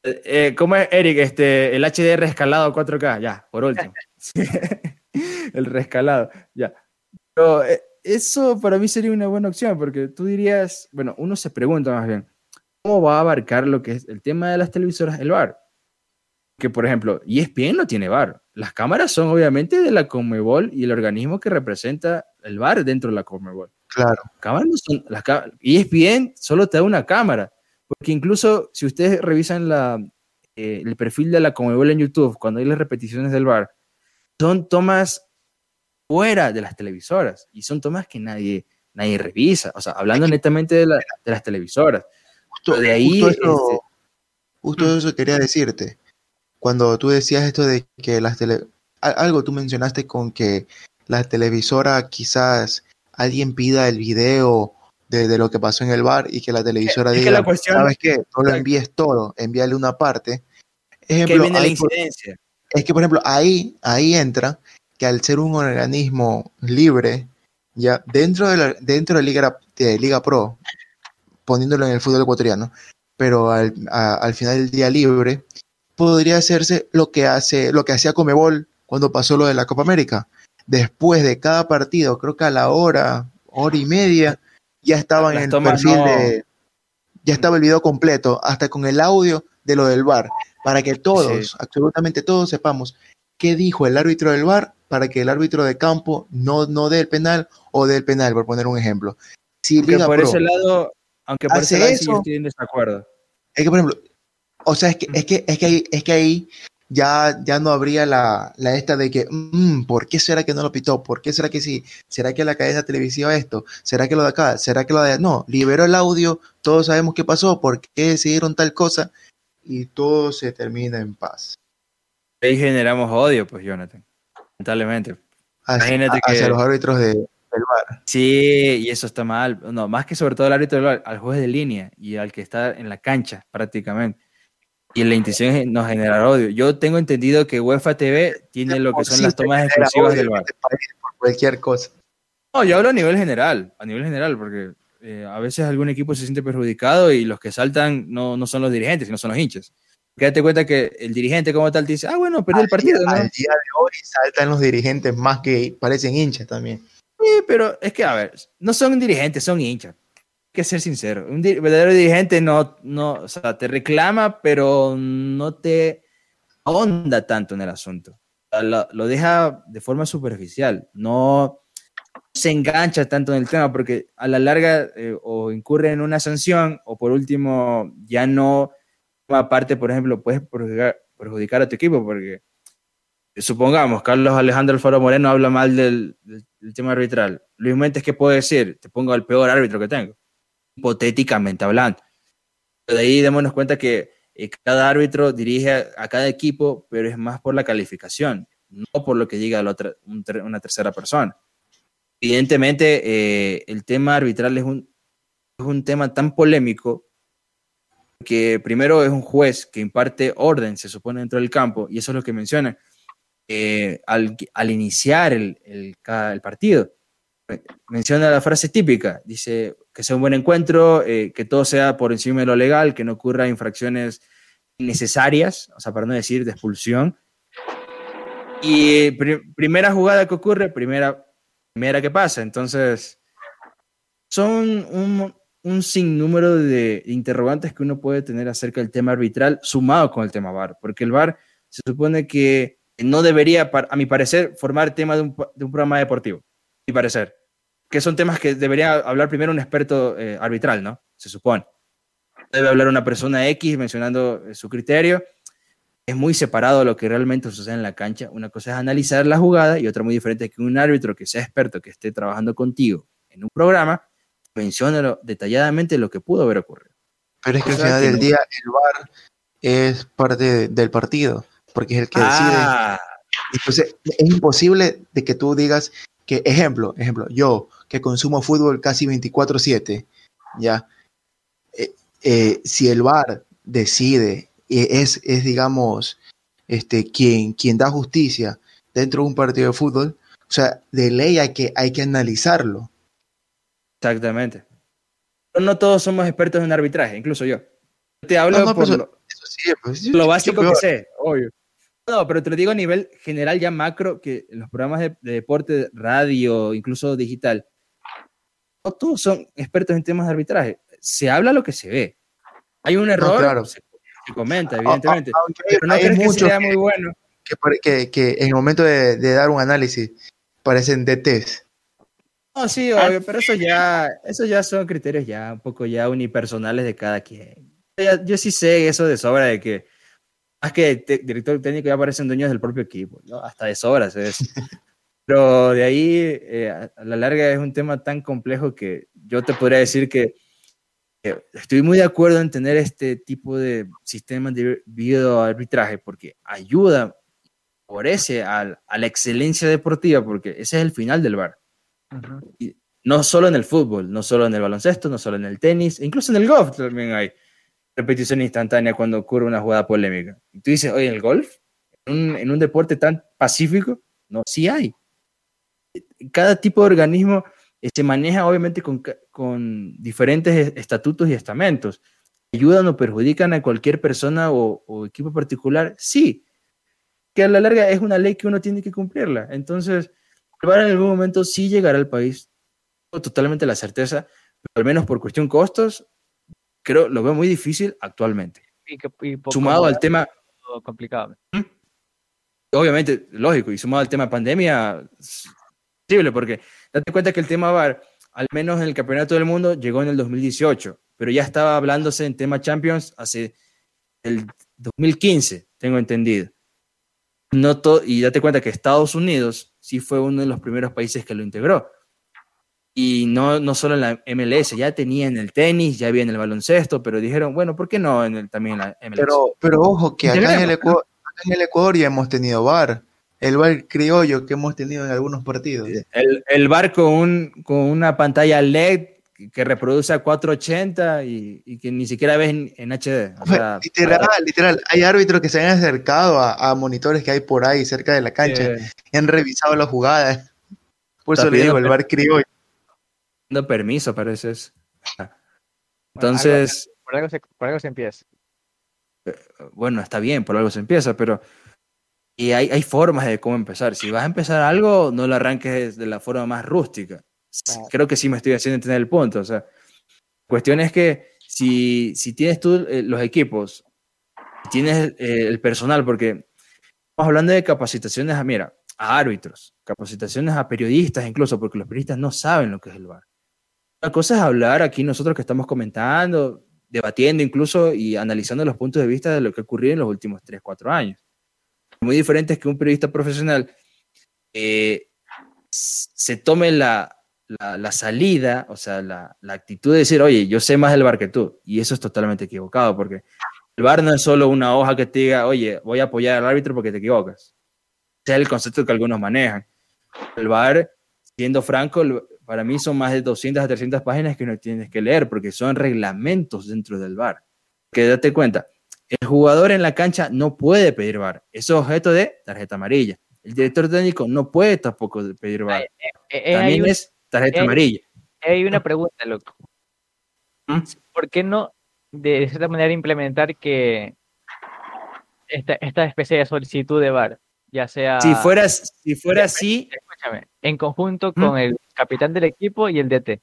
[SPEAKER 2] Eh, eh, ¿Cómo es, Eric? Este, el HDR escalado 4K, ya, por último. (laughs) (laughs) el rescalado, ya. Pero eh, eso para mí sería una buena opción, porque tú dirías, bueno, uno se pregunta más bien, ¿cómo va a abarcar lo que es el tema de las televisoras, el VAR? Que, por ejemplo, ESPN no tiene VAR. Las cámaras son obviamente de la Conmebol y el organismo que representa el VAR dentro de la Conmebol
[SPEAKER 4] Claro.
[SPEAKER 2] cámaras no son las ESPN solo te da una cámara porque incluso si ustedes revisan la, eh, el perfil de la Conmebol en YouTube cuando hay las repeticiones del bar son tomas fuera de las televisoras y son tomas que nadie nadie revisa o sea hablando netamente de, la- de las televisoras
[SPEAKER 4] Justo,
[SPEAKER 2] De ahí,
[SPEAKER 4] justo eso, justo
[SPEAKER 2] Mm.
[SPEAKER 4] eso quería decirte. Cuando tú decías esto de que las tele... Algo tú mencionaste con que la televisora quizás alguien pida el video de, de lo que pasó en el bar y que la televisora
[SPEAKER 2] es que
[SPEAKER 4] diga,
[SPEAKER 2] la cuestión-
[SPEAKER 4] ¿sabes qué? No lo envíes todo, envíale una parte.
[SPEAKER 2] que
[SPEAKER 4] Ejemplo,
[SPEAKER 2] viene la
[SPEAKER 4] por-
[SPEAKER 2] incidencia.
[SPEAKER 4] es que, por ejemplo, ahí, ahí entra que al ser un organismo libre, ya dentro de la, dentro de Liga, de Liga Pro, poniéndolo en el fútbol ecuatoriano, pero al, a- al final del día libre, podría hacerse lo que hace, lo que hacía Comebol cuando pasó lo de la Copa América. Después de cada partido, creo que a la hora, hora y media, ya estaba en el perfil
[SPEAKER 2] no-
[SPEAKER 4] de, ya estaba el video completo, hasta con el audio de lo del VAR, para que todos,
[SPEAKER 2] Sí.
[SPEAKER 4] absolutamente todos sepamos qué dijo el árbitro del VAR, para que el árbitro de campo no, no dé el penal o dé el penal, por poner un ejemplo. Si
[SPEAKER 2] Aunque
[SPEAKER 4] Liga
[SPEAKER 2] por
[SPEAKER 4] Pro-
[SPEAKER 2] ese lado, aunque por ese lado sí yo
[SPEAKER 4] eso.
[SPEAKER 2] estoy en desacuerdo.
[SPEAKER 4] es que, por ejemplo, o sea, es que, es que, es que ahí, es que ahí ya, ya no habría la, la esta de que, mm, ¿por qué será que no lo pitó? ¿Por qué será que sí? ¿Será que la cadena televisiva esto? ¿Será que lo de acá? ¿Será que lo de No, liberó el audio, todos sabemos qué pasó, por qué decidieron tal cosa y todo se termina en paz.
[SPEAKER 2] Ahí generamos odio, pues, Jonathan. Lamentablemente.
[SPEAKER 4] Hacia,
[SPEAKER 2] Imagínate
[SPEAKER 4] hacia
[SPEAKER 2] que-
[SPEAKER 4] los árbitros de, del VAR.
[SPEAKER 2] Sí, y eso está mal. No, más que sobre todo el árbitro, del VAR, al juez de línea y al que está en la cancha prácticamente. Y la intención es no generar odio. Yo tengo entendido que UEFA TV tiene lo que son las tomas exclusivas del VAR.
[SPEAKER 4] este por cualquier cosa.
[SPEAKER 2] No, yo hablo a nivel general, a nivel general, porque eh, a veces algún equipo se siente perjudicado y los que saltan no, no son los dirigentes, sino son los hinchas. Quédate cuenta que el dirigente como tal te dice, ah, bueno, perdió el partido, ¿no?
[SPEAKER 4] Al día de hoy saltan los dirigentes más que parecen hinchas también.
[SPEAKER 2] Sí, pero es que, a ver, no son dirigentes, son hinchas. Que ser sincero. Un verdadero dirigente no, no, o sea, te reclama, pero no te ahonda tanto en el asunto. Lo, deja de forma superficial. No se engancha tanto en el tema, porque a la larga eh, o incurre en una sanción, o por último, ya no forma parte, por ejemplo, puedes perjudicar, a tu equipo, porque supongamos, Carlos Alejandro Alfaro Moreno habla mal del tema arbitral. Luis Mentes, ¿qué puede decir? Te pongo al peor árbitro que tengo, hipotéticamente hablando. De ahí démonos cuenta que eh, cada árbitro dirige a, a cada equipo, pero es más por la calificación, no por lo que diga la otra, un una tercera persona. Evidentemente, eh, el tema arbitral es un, es un tema tan polémico que primero es un juez que imparte orden, se supone, dentro del campo, y eso es lo que menciona eh, al, al iniciar el, el, el partido. Menciona la frase típica, dice que sea un buen encuentro, eh, que todo sea por encima de lo legal, que no ocurra infracciones innecesarias, o sea, para no decir de expulsión. Y pri- primera jugada que ocurre, primera, primera que pasa. Entonces, son un, sinnúmero de interrogantes que uno puede tener acerca del tema arbitral sumado con el tema VAR, porque el VAR se supone que no debería, a mi parecer, formar tema de un, de un programa deportivo, a mi parecer, que son temas que debería hablar primero un experto eh, arbitral, ¿no? Se supone. Debe hablar una persona X mencionando eh, su criterio. Es muy separado lo que realmente sucede en la cancha. Una cosa es analizar la jugada y otra muy diferente es que un árbitro que sea experto, que esté trabajando contigo en un programa, mencione detalladamente lo que pudo haber ocurrido.
[SPEAKER 4] Pero es que
[SPEAKER 2] O
[SPEAKER 4] al
[SPEAKER 2] sea,
[SPEAKER 4] final del día el VAR es parte de- del partido, porque es el que decide.
[SPEAKER 2] Ah,
[SPEAKER 4] Entonces, es imposible de que tú digas que, ejemplo, ejemplo, yo que consumo fútbol casi 24/7, ya, eh, eh, si el VAR decide, es, es, digamos, este, quien, quien da justicia dentro de un partido de fútbol, o sea, de ley hay que, hay que analizarlo.
[SPEAKER 2] exactamente. No todos somos expertos en arbitraje, incluso yo. Te hablo
[SPEAKER 4] No, no,
[SPEAKER 2] por lo,
[SPEAKER 4] Eso sí, pues,
[SPEAKER 2] lo
[SPEAKER 4] yo
[SPEAKER 2] básico que sé, obvio. No, pero te lo digo a nivel general ya macro, que los programas de, de deporte, radio, incluso digital, no todos son expertos en temas de arbitraje. Se habla lo que se ve. Hay un error,
[SPEAKER 4] claro.
[SPEAKER 2] se, se comenta,
[SPEAKER 4] A- a-
[SPEAKER 2] evidentemente.
[SPEAKER 4] aunque hay-
[SPEAKER 2] pero no crees que sea muy bueno.
[SPEAKER 4] que, que, que en el momento de, de dar un análisis parecen DTs.
[SPEAKER 2] No, sí, obvio, pero eso ya, eso ya son criterios ya un poco ya unipersonales de cada quien. Ya- Yo, sí sé eso de sobra de que más que te- director técnico ya parecen dueños del propio equipo, ¿no? hasta de sobra eso. (laughs) Pero de ahí, eh, a la larga es un tema tan complejo que yo te podría decir que eh, estoy muy de acuerdo en tener este tipo de sistemas de video arbitraje porque ayuda, favorece a, a la excelencia deportiva, porque ese es el final del VAR.
[SPEAKER 1] Ujú.
[SPEAKER 2] No solo en el fútbol, no solo en el baloncesto, no solo en el tenis, incluso en el golf también hay repetición instantánea cuando ocurre una jugada polémica. Y tú dices, oye, ¿el golf? ¿En un, en un deporte tan pacífico? No, sí hay. Cada tipo de organismo eh, se maneja obviamente con, con diferentes estatutos y estamentos. ¿Ayudan o perjudican a cualquier persona o, o equipo particular? Sí. Que a la larga es una ley que uno tiene que cumplirla. Entonces, el en algún momento sí llegará al país. Tengo totalmente la certeza, pero al menos por cuestión costos, creo, lo veo muy difícil actualmente.
[SPEAKER 1] Y que- y
[SPEAKER 2] Sumado al tema,
[SPEAKER 1] complicado.
[SPEAKER 2] obviamente, lógico, y sumado al tema pandemia, posible, porque date cuenta que el tema VAR, al menos en el Campeonato del Mundo, llegó en el 2018, pero ya estaba hablándose en tema Champions hace el 2015, tengo entendido. No y date cuenta que Estados Unidos sí fue uno de los primeros países que lo integró. Y no, no solo en la MLS, ya tenía en el tenis, ya había en el baloncesto, pero dijeron, bueno, ¿por qué no en el, también en la MLS?
[SPEAKER 4] Pero, pero ojo, que acá en, el Ecuador, acá en el Ecuador ya hemos tenido VAR. El VAR criollo que hemos tenido en algunos partidos.
[SPEAKER 2] El, el bar con, un, con una pantalla LED que- reproduce a 480 y, y que ni siquiera ves en, en HD. O sea,
[SPEAKER 4] literal, literal. Hay árbitros que se han acercado a, a monitores que hay por ahí cerca de la cancha
[SPEAKER 2] eh,
[SPEAKER 4] y han revisado las jugadas. Por
[SPEAKER 2] Está
[SPEAKER 4] eso le digo, el VAR criollo.
[SPEAKER 2] dando permiso, parece eso. Entonces,
[SPEAKER 1] Por algo se, por algo se empieza.
[SPEAKER 2] bueno, está bien, por algo se empieza, pero y hay, hay formas de cómo empezar. Si vas a empezar algo, no lo arranques de la forma más rústica. Creo que sí me estoy haciendo entender el punto. O sea, cuestión es que si, si tienes tú eh, los equipos, tienes eh, el personal, porque estamos hablando de capacitaciones a, mira, a árbitros, capacitaciones a periodistas incluso, porque los periodistas no saben lo que es el VAR. Una cosa es hablar aquí nosotros que estamos comentando, debatiendo incluso y analizando los puntos de vista de lo que ha ocurrido en los últimos 3, 4 años. Muy diferente es que un periodista profesional eh, se tome la, la, salida, o sea, la, la actitud de decir, oye, yo sé más del bar que tú. Y eso es totalmente equivocado, porque el bar no es solo una hoja que te diga, oye, voy a apoyar al árbitro porque te equivocas. Es el concepto que algunos manejan. El bar, siendo franco, para mí son más de 200 a 300 páginas que uno tienes que leer, porque son reglamentos dentro del bar. Que date cuenta, el jugador en la cancha no puede pedir VAR. Eso es objeto de tarjeta amarilla. El director técnico no puede tampoco pedir VAR.
[SPEAKER 1] Eh, eh, hay,
[SPEAKER 2] También
[SPEAKER 1] un-
[SPEAKER 2] es tarjeta
[SPEAKER 1] eh,
[SPEAKER 2] amarilla.
[SPEAKER 1] hay una pregunta, loco.
[SPEAKER 2] ¿Mm?
[SPEAKER 1] ¿Por qué no, de cierta manera, implementar que esta, esta especie de solicitud de VAR, ya sea,
[SPEAKER 2] Si fuera, si fuera así,
[SPEAKER 1] escúchame, en conjunto
[SPEAKER 2] ¿Mm?
[SPEAKER 1] con el capitán del equipo y el DT?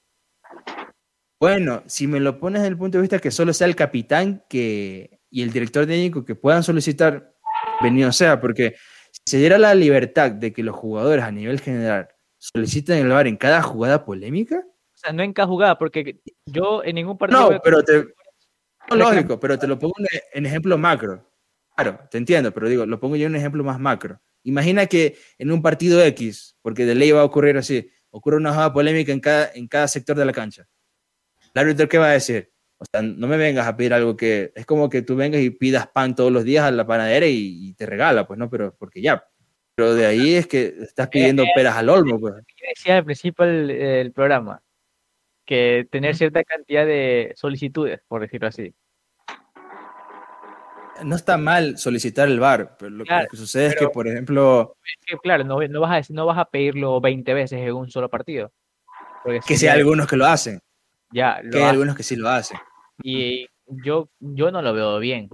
[SPEAKER 2] bueno, si me lo pones desde el punto de vista que solo sea el capitán que, y el director técnico que puedan solicitar, venido sea, porque si se diera la libertad de que los jugadores a nivel general soliciten el VAR en cada jugada polémica,
[SPEAKER 1] O sea, no en cada jugada, porque yo en ningún partido...
[SPEAKER 2] No, pero te. No, lógico, pero te lo pongo en, en ejemplo macro. Claro, te entiendo, pero digo, lo pongo yo en un ejemplo más macro. Imagina que en un partido X, porque de ley va a ocurrir así, ocurre una jugada polémica en cada, en cada sector de la cancha. ¿El árbitro qué va a decir? O sea, no me vengas a pedir algo que. Es como que tú vengas y pidas pan todos los días a la panadera y, y te regala, pues no, pero porque ya. Pero de ahí es que estás pidiendo peras al olmo, pues.
[SPEAKER 1] Yo decía al principio del programa que tener cierta cantidad de solicitudes, por decirlo así.
[SPEAKER 2] No está mal solicitar el VAR, pero lo,
[SPEAKER 1] Claro,
[SPEAKER 2] lo que sucede es que, por ejemplo,
[SPEAKER 1] Es que, claro, no, no, vas a, decir- no vas a pedirlo 20 veces en un solo partido. Porque
[SPEAKER 2] que
[SPEAKER 1] si
[SPEAKER 2] hay algunos que lo hacen.
[SPEAKER 1] Ya lo
[SPEAKER 2] que hay
[SPEAKER 1] haces,
[SPEAKER 2] algunos que sí lo hacen.
[SPEAKER 1] y yo, yo no lo veo bien.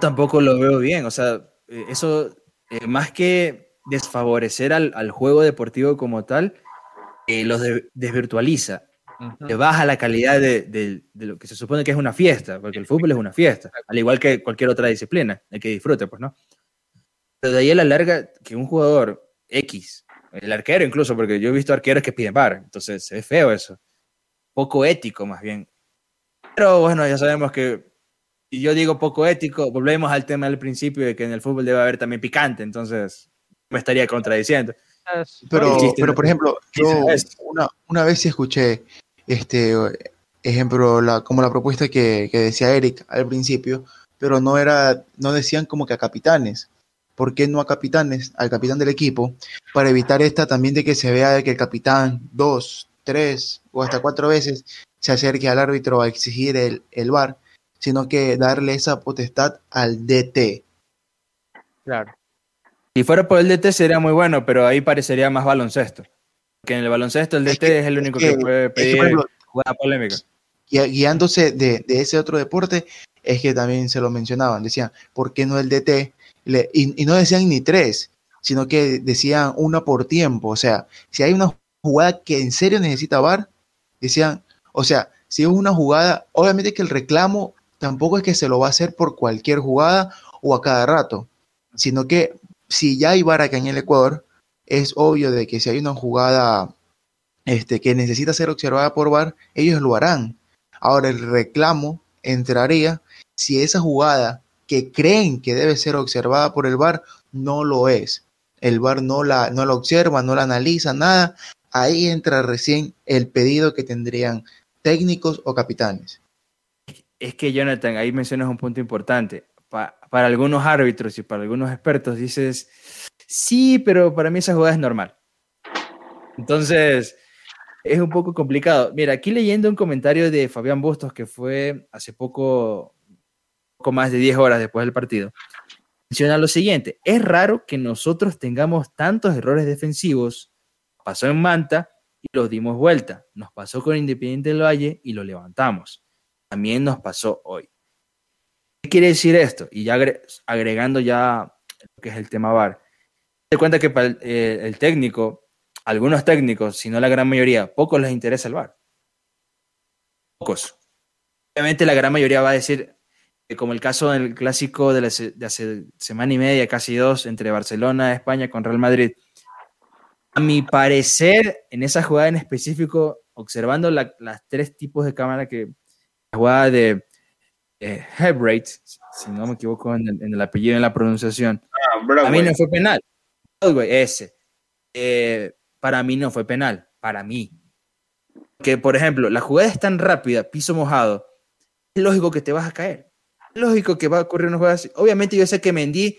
[SPEAKER 2] Tampoco lo veo bien, o sea, eh, eso eh, más que desfavorecer al, al juego deportivo como tal, eh, los de- desvirtualiza,
[SPEAKER 1] Ujú.
[SPEAKER 2] le baja la calidad de, de- de lo que se supone que es una fiesta, porque el fútbol es una fiesta, al igual que cualquier otra disciplina, el que disfrute, pues, ¿no? Pero de ahí a la larga, que un jugador X, el arquero incluso, porque yo he visto arqueros que piden bar, entonces ve feo eso, poco ético más bien. Pero bueno, ya sabemos que si yo digo poco ético, volvemos al tema del principio de que en el fútbol debe haber también picante, entonces me estaría contradiciendo.
[SPEAKER 4] Pero, pero por ejemplo, yo una, una vez sí escuché este, ejemplo, la, como la propuesta que, que decía Eric al principio, pero no era, no decían como que a capitanes. ¿Por qué no a capitanes, al capitán del equipo? Para evitar esta también de que se vea de que el capitán dos, tres o hasta cuatro veces se acerque al árbitro a exigir el, el VAR, sino que darle esa potestad al DT.
[SPEAKER 1] Claro.
[SPEAKER 2] Si fuera por el DT sería muy bueno, pero ahí parecería más baloncesto. Que en el baloncesto el DT es, el único que, puede pedir una polémica.
[SPEAKER 4] Guiándose de, de, ese otro deporte, es que también se lo mencionaban. Decían, ¿por qué no el DT? Le, y, y, no decían ni tres, sino que decían una por tiempo. O sea, si hay una jugada que en serio necesita VAR, decían, o sea, si es una jugada, obviamente que el reclamo tampoco es que se lo va a hacer por cualquier jugada o a cada rato, sino que si ya hay VAR acá en el Ecuador, es obvio de que si hay una jugada este, que necesita ser observada por VAR, ellos lo harán. Ahora el reclamo entraría si esa jugada que creen que debe ser observada por el VAR no lo es. El VAR no la, no la observa, no la analiza, nada. Ahí entra recién el pedido que tendrían técnicos o capitanes.
[SPEAKER 2] Es que Jonathan, ahí mencionas un punto importante. Pa para algunos árbitros y para algunos expertos dices, sí, pero para mí esa jugada es normal. Entonces, es un poco complicado. Mira, aquí leyendo un comentario de Fabián Bustos que fue hace poco, poco más de 10 horas después del partido, menciona lo siguiente, es raro que nosotros tengamos tantos errores defensivos, pasó en Manta y los dimos vuelta, nos pasó con Independiente del Valle y lo levantamos, también nos pasó hoy. ¿Qué quiere decir esto? Y ya agregando ya lo que es el tema VAR, te cuenta que para el, eh, el técnico algunos técnicos, si no la gran mayoría, pocos les interesa el VAR. Pocos. Obviamente la gran mayoría va a decir, que como el caso del clásico de, la, de, hace semana y media, casi dos, entre Barcelona, España con Real Madrid. A mi parecer, en esa jugada en específico, observando la, las tres tipos de cámara que la jugada de eh, Hebrate, si no me equivoco en el, en el apellido en la pronunciación, ah, a mí no fue penal. ese. Eh, para mí no fue penal, para mí. Que, por ejemplo, la jugada es tan rápida, piso mojado, es lógico que te vas a caer. Es lógico que va a ocurrir una jugada así. Obviamente yo sé que Mendy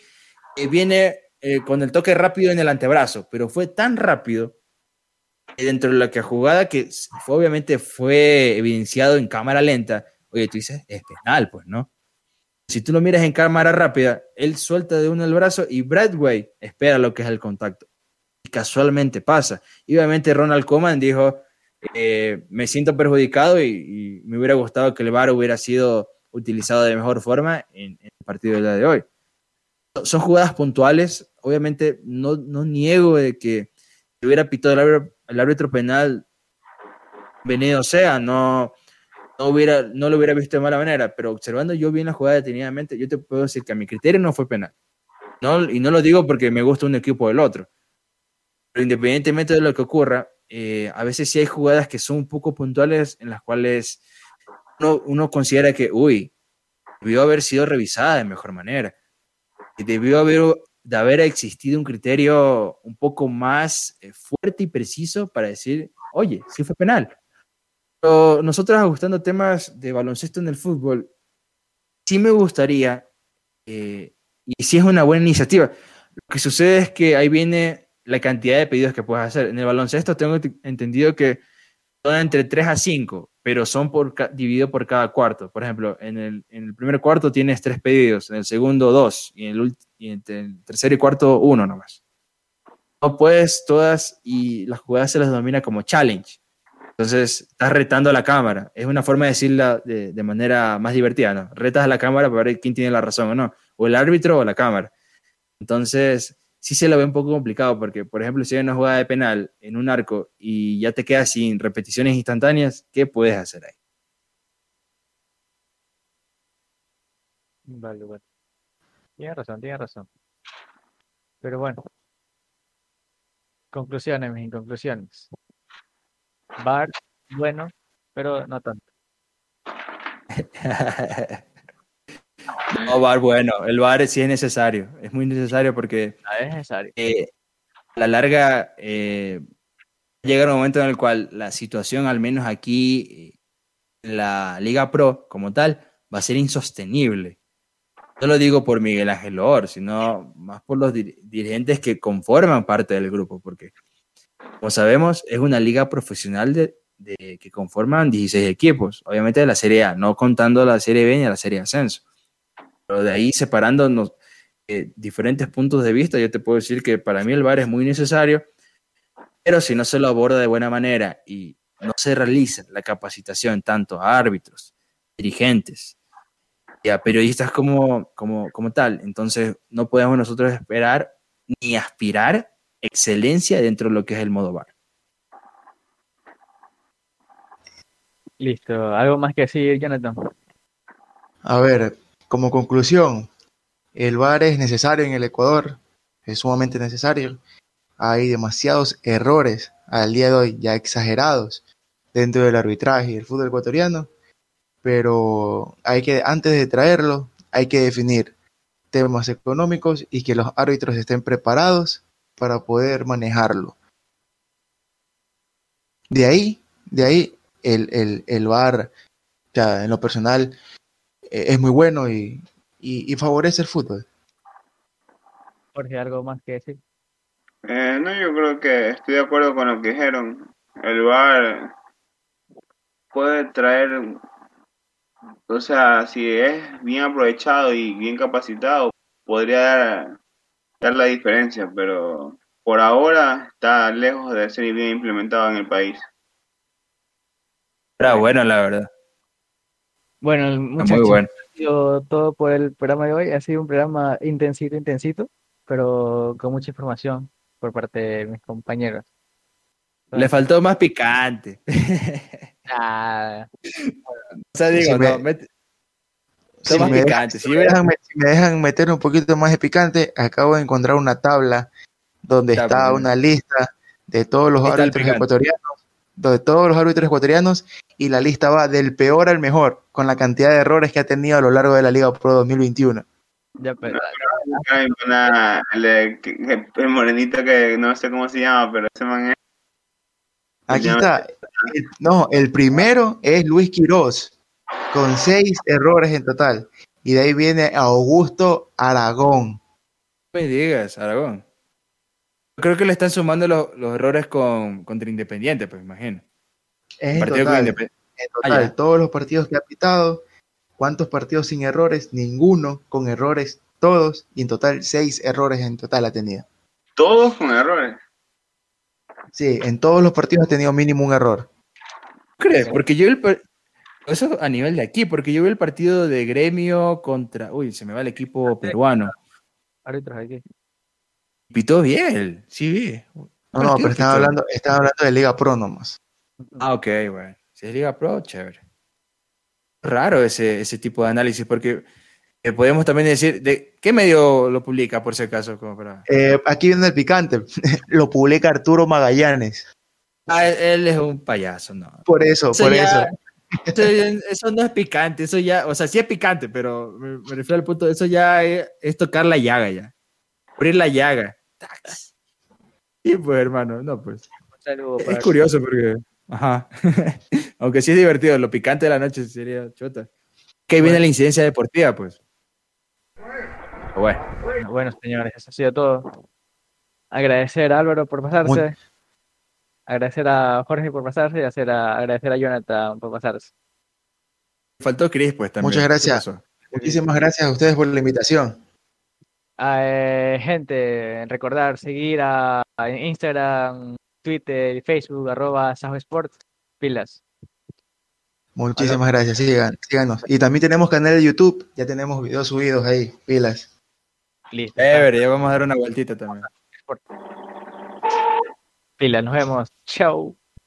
[SPEAKER 2] eh, viene eh, con el toque rápido en el antebrazo, pero fue tan rápido dentro de la que jugada que fue, obviamente fue evidenciado en cámara lenta. Oye, tú dices, es penal, pues, ¿no? Si tú lo miras en cámara rápida, él suelta de uno el brazo y Bradway espera lo que es el contacto casualmente pasa. Y obviamente Ronald Koeman dijo, eh, me siento perjudicado y, y, me hubiera gustado que el VAR hubiera sido utilizado de mejor forma en, en el partido del día de hoy. Son jugadas puntuales, obviamente no, no niego de que hubiera pitado el árbitro, el árbitro penal, venido sea, no, no, hubiera, no lo hubiera visto de mala manera, pero observando yo bien la jugada detenidamente, yo te puedo decir que a mi criterio no fue penal. No, y no lo digo porque me gusta un equipo del otro, pero independientemente de lo que ocurra, eh, a veces sí hay jugadas que son un poco puntuales en las cuales uno, uno, considera que, uy, debió haber sido revisada de mejor manera. Debió haber, de haber existido un criterio un poco más eh, fuerte y preciso para decir, oye, sí fue penal. Pero nosotros ajustando temas de baloncesto en el fútbol, sí me gustaría, eh, y sí es una buena iniciativa. Lo que sucede es que ahí viene la cantidad de pedidos que puedes hacer. En el baloncesto tengo entendido que son entre 3 a 5, pero son por, dividido por cada cuarto. Por ejemplo, en el, en el primer cuarto tienes 3 pedidos, en el segundo 2 y en el, y y cuarto 1 nomás. No puedes todas y las jugadas se las denomina como challenge. Entonces, estás retando a la cámara. Es una forma de decirla de, de, manera más divertida, ¿no? Retas a la cámara para ver quién tiene la razón o no. O el árbitro o la cámara. Entonces, sí se lo ve un poco complicado porque, por ejemplo, si hay una jugada de penal en un arco y ya te quedas sin repeticiones instantáneas, ¿qué puedes hacer ahí?
[SPEAKER 1] Vale, bueno. Tienes razón, tienes razón. Pero bueno. Conclusiones, mis conclusiones. Bar, bueno, pero no tanto. (laughs)
[SPEAKER 2] No, bar bueno, el bar sí es necesario, es muy necesario porque
[SPEAKER 1] ah, es necesario.
[SPEAKER 2] Eh, a la larga eh, llega un momento en el cual la situación, al menos aquí, en la Liga Pro como tal va a ser insostenible. No lo digo por Miguel Ángel Or, sino más por los dirigentes que conforman parte del grupo, porque como sabemos es una liga profesional de, que conforman 16 equipos, obviamente de la Serie A, no contando la Serie B ni la Serie Ascenso. Pero de ahí separándonos eh, diferentes puntos de vista, yo te puedo decir que para mí el VAR es muy necesario, pero si no se lo aborda de buena manera y no se realiza la capacitación tanto a árbitros, dirigentes y a periodistas como, como, como tal, entonces no podemos nosotros esperar ni aspirar excelencia dentro de lo que es el modo bar.
[SPEAKER 1] Listo, ¿algo más que decir, Jonathan?
[SPEAKER 4] A ver, como conclusión, el VAR es necesario en el Ecuador, es sumamente necesario. Hay demasiados errores al día de hoy, ya exagerados, dentro del arbitraje y el fútbol ecuatoriano, pero hay que, antes de traerlo, hay que definir temas económicos y que los árbitros estén preparados para poder manejarlo. De ahí, de ahí el, el, el VAR, ya en lo personal, es muy bueno y, y, favorece el fútbol.
[SPEAKER 1] Jorge, ¿algo más que decir?
[SPEAKER 3] Eh, no, yo creo que estoy de acuerdo con lo que dijeron. El VAR puede traer, o sea, si es bien aprovechado y bien capacitado, podría dar, dar la diferencia, pero por ahora está lejos de ser bien implementado en el país.
[SPEAKER 2] Era bueno, la verdad.
[SPEAKER 1] Bueno, muy bueno. todo por el programa de hoy. Ha sido un programa intensito, intensito, pero con mucha información por parte de mis compañeros.
[SPEAKER 2] Le faltó más picante.
[SPEAKER 1] Ah. (laughs)
[SPEAKER 2] O sea, digo, no,
[SPEAKER 4] si, me picante. si, me dejan, si, me dejan, meter un poquito más de picante, acabo de encontrar una tabla donde está, una lista de todos los árbitros ecuatorianos, de todos los árbitros ecuatorianos, y la lista va del peor al mejor, con la cantidad de errores que ha tenido a lo largo de la Liga Pro 2021.
[SPEAKER 3] Ya, pero, el, morenito que no sé cómo se llama, pero ese man es
[SPEAKER 4] Aquí está. No, el primero es Luis Quiroz, con seis errores en total. Y de ahí viene Augusto Aragón.
[SPEAKER 2] Me digas, Aragón. Creo que le están sumando los, errores con, contra Independiente, pues imagino.
[SPEAKER 4] en total, en total ah, todos los partidos que ha pitado, ¿cuántos partidos sin errores? Ninguno con errores, todos, y en total seis errores en total ha tenido.
[SPEAKER 3] Todos con errores.
[SPEAKER 4] Sí, en todos los partidos ha tenido mínimo un error.
[SPEAKER 2] ¿Crees? Porque yo el eso a nivel de aquí, porque yo vi el partido de gremio contra. Uy, se me va el equipo peruano.
[SPEAKER 1] Aquí.
[SPEAKER 2] Pitó bien, sí vi.
[SPEAKER 4] No, no, pero estaba hablando, estaba hablando de Liga Pro nomás.
[SPEAKER 2] Ah, ok, bueno. Si es Liga Pro, chévere. Raro ese, ese tipo de análisis, porque eh, podemos también decir, ¿de qué medio lo publica, por si acaso? Como
[SPEAKER 4] eh, aquí viene el picante, (laughs) lo publica Arturo Magallanes.
[SPEAKER 2] Ah, él es un payaso, ¿no?
[SPEAKER 4] Por eso, por (laughs) eso.
[SPEAKER 2] Eso, no es picante, eso ya, o sea, sí es picante, pero me, refiero al punto, eso ya es, tocar la llaga ya. Abrir la llaga. (laughs) Y pues, hermano, no, pues. Es curioso porque, ajá. (laughs) Aunque sí es divertido, lo picante de la noche sería chota. Que viene la incidencia deportiva, pues.
[SPEAKER 1] Bueno. bueno, señores, eso ha sido todo. Agradecer a Álvaro por pasarse. Agradecer a Jorge por pasarse y hacer a, agradecer a Jonathan por pasarse.
[SPEAKER 2] Faltó Chris, pues también.
[SPEAKER 4] Muchas gracias. Muchísimas gracias a ustedes por la invitación.
[SPEAKER 1] Eh, gente, recordar seguir a, Instagram, Twitter y Facebook, arroba Sajo Sports, pilas.
[SPEAKER 4] Muchísimas gracias, sigan, síganos. Y también tenemos canal de YouTube, ya tenemos videos subidos ahí, pilas.
[SPEAKER 2] Listo. ya vamos a dar una vueltita también.
[SPEAKER 1] Pilas, nos vemos. Chao.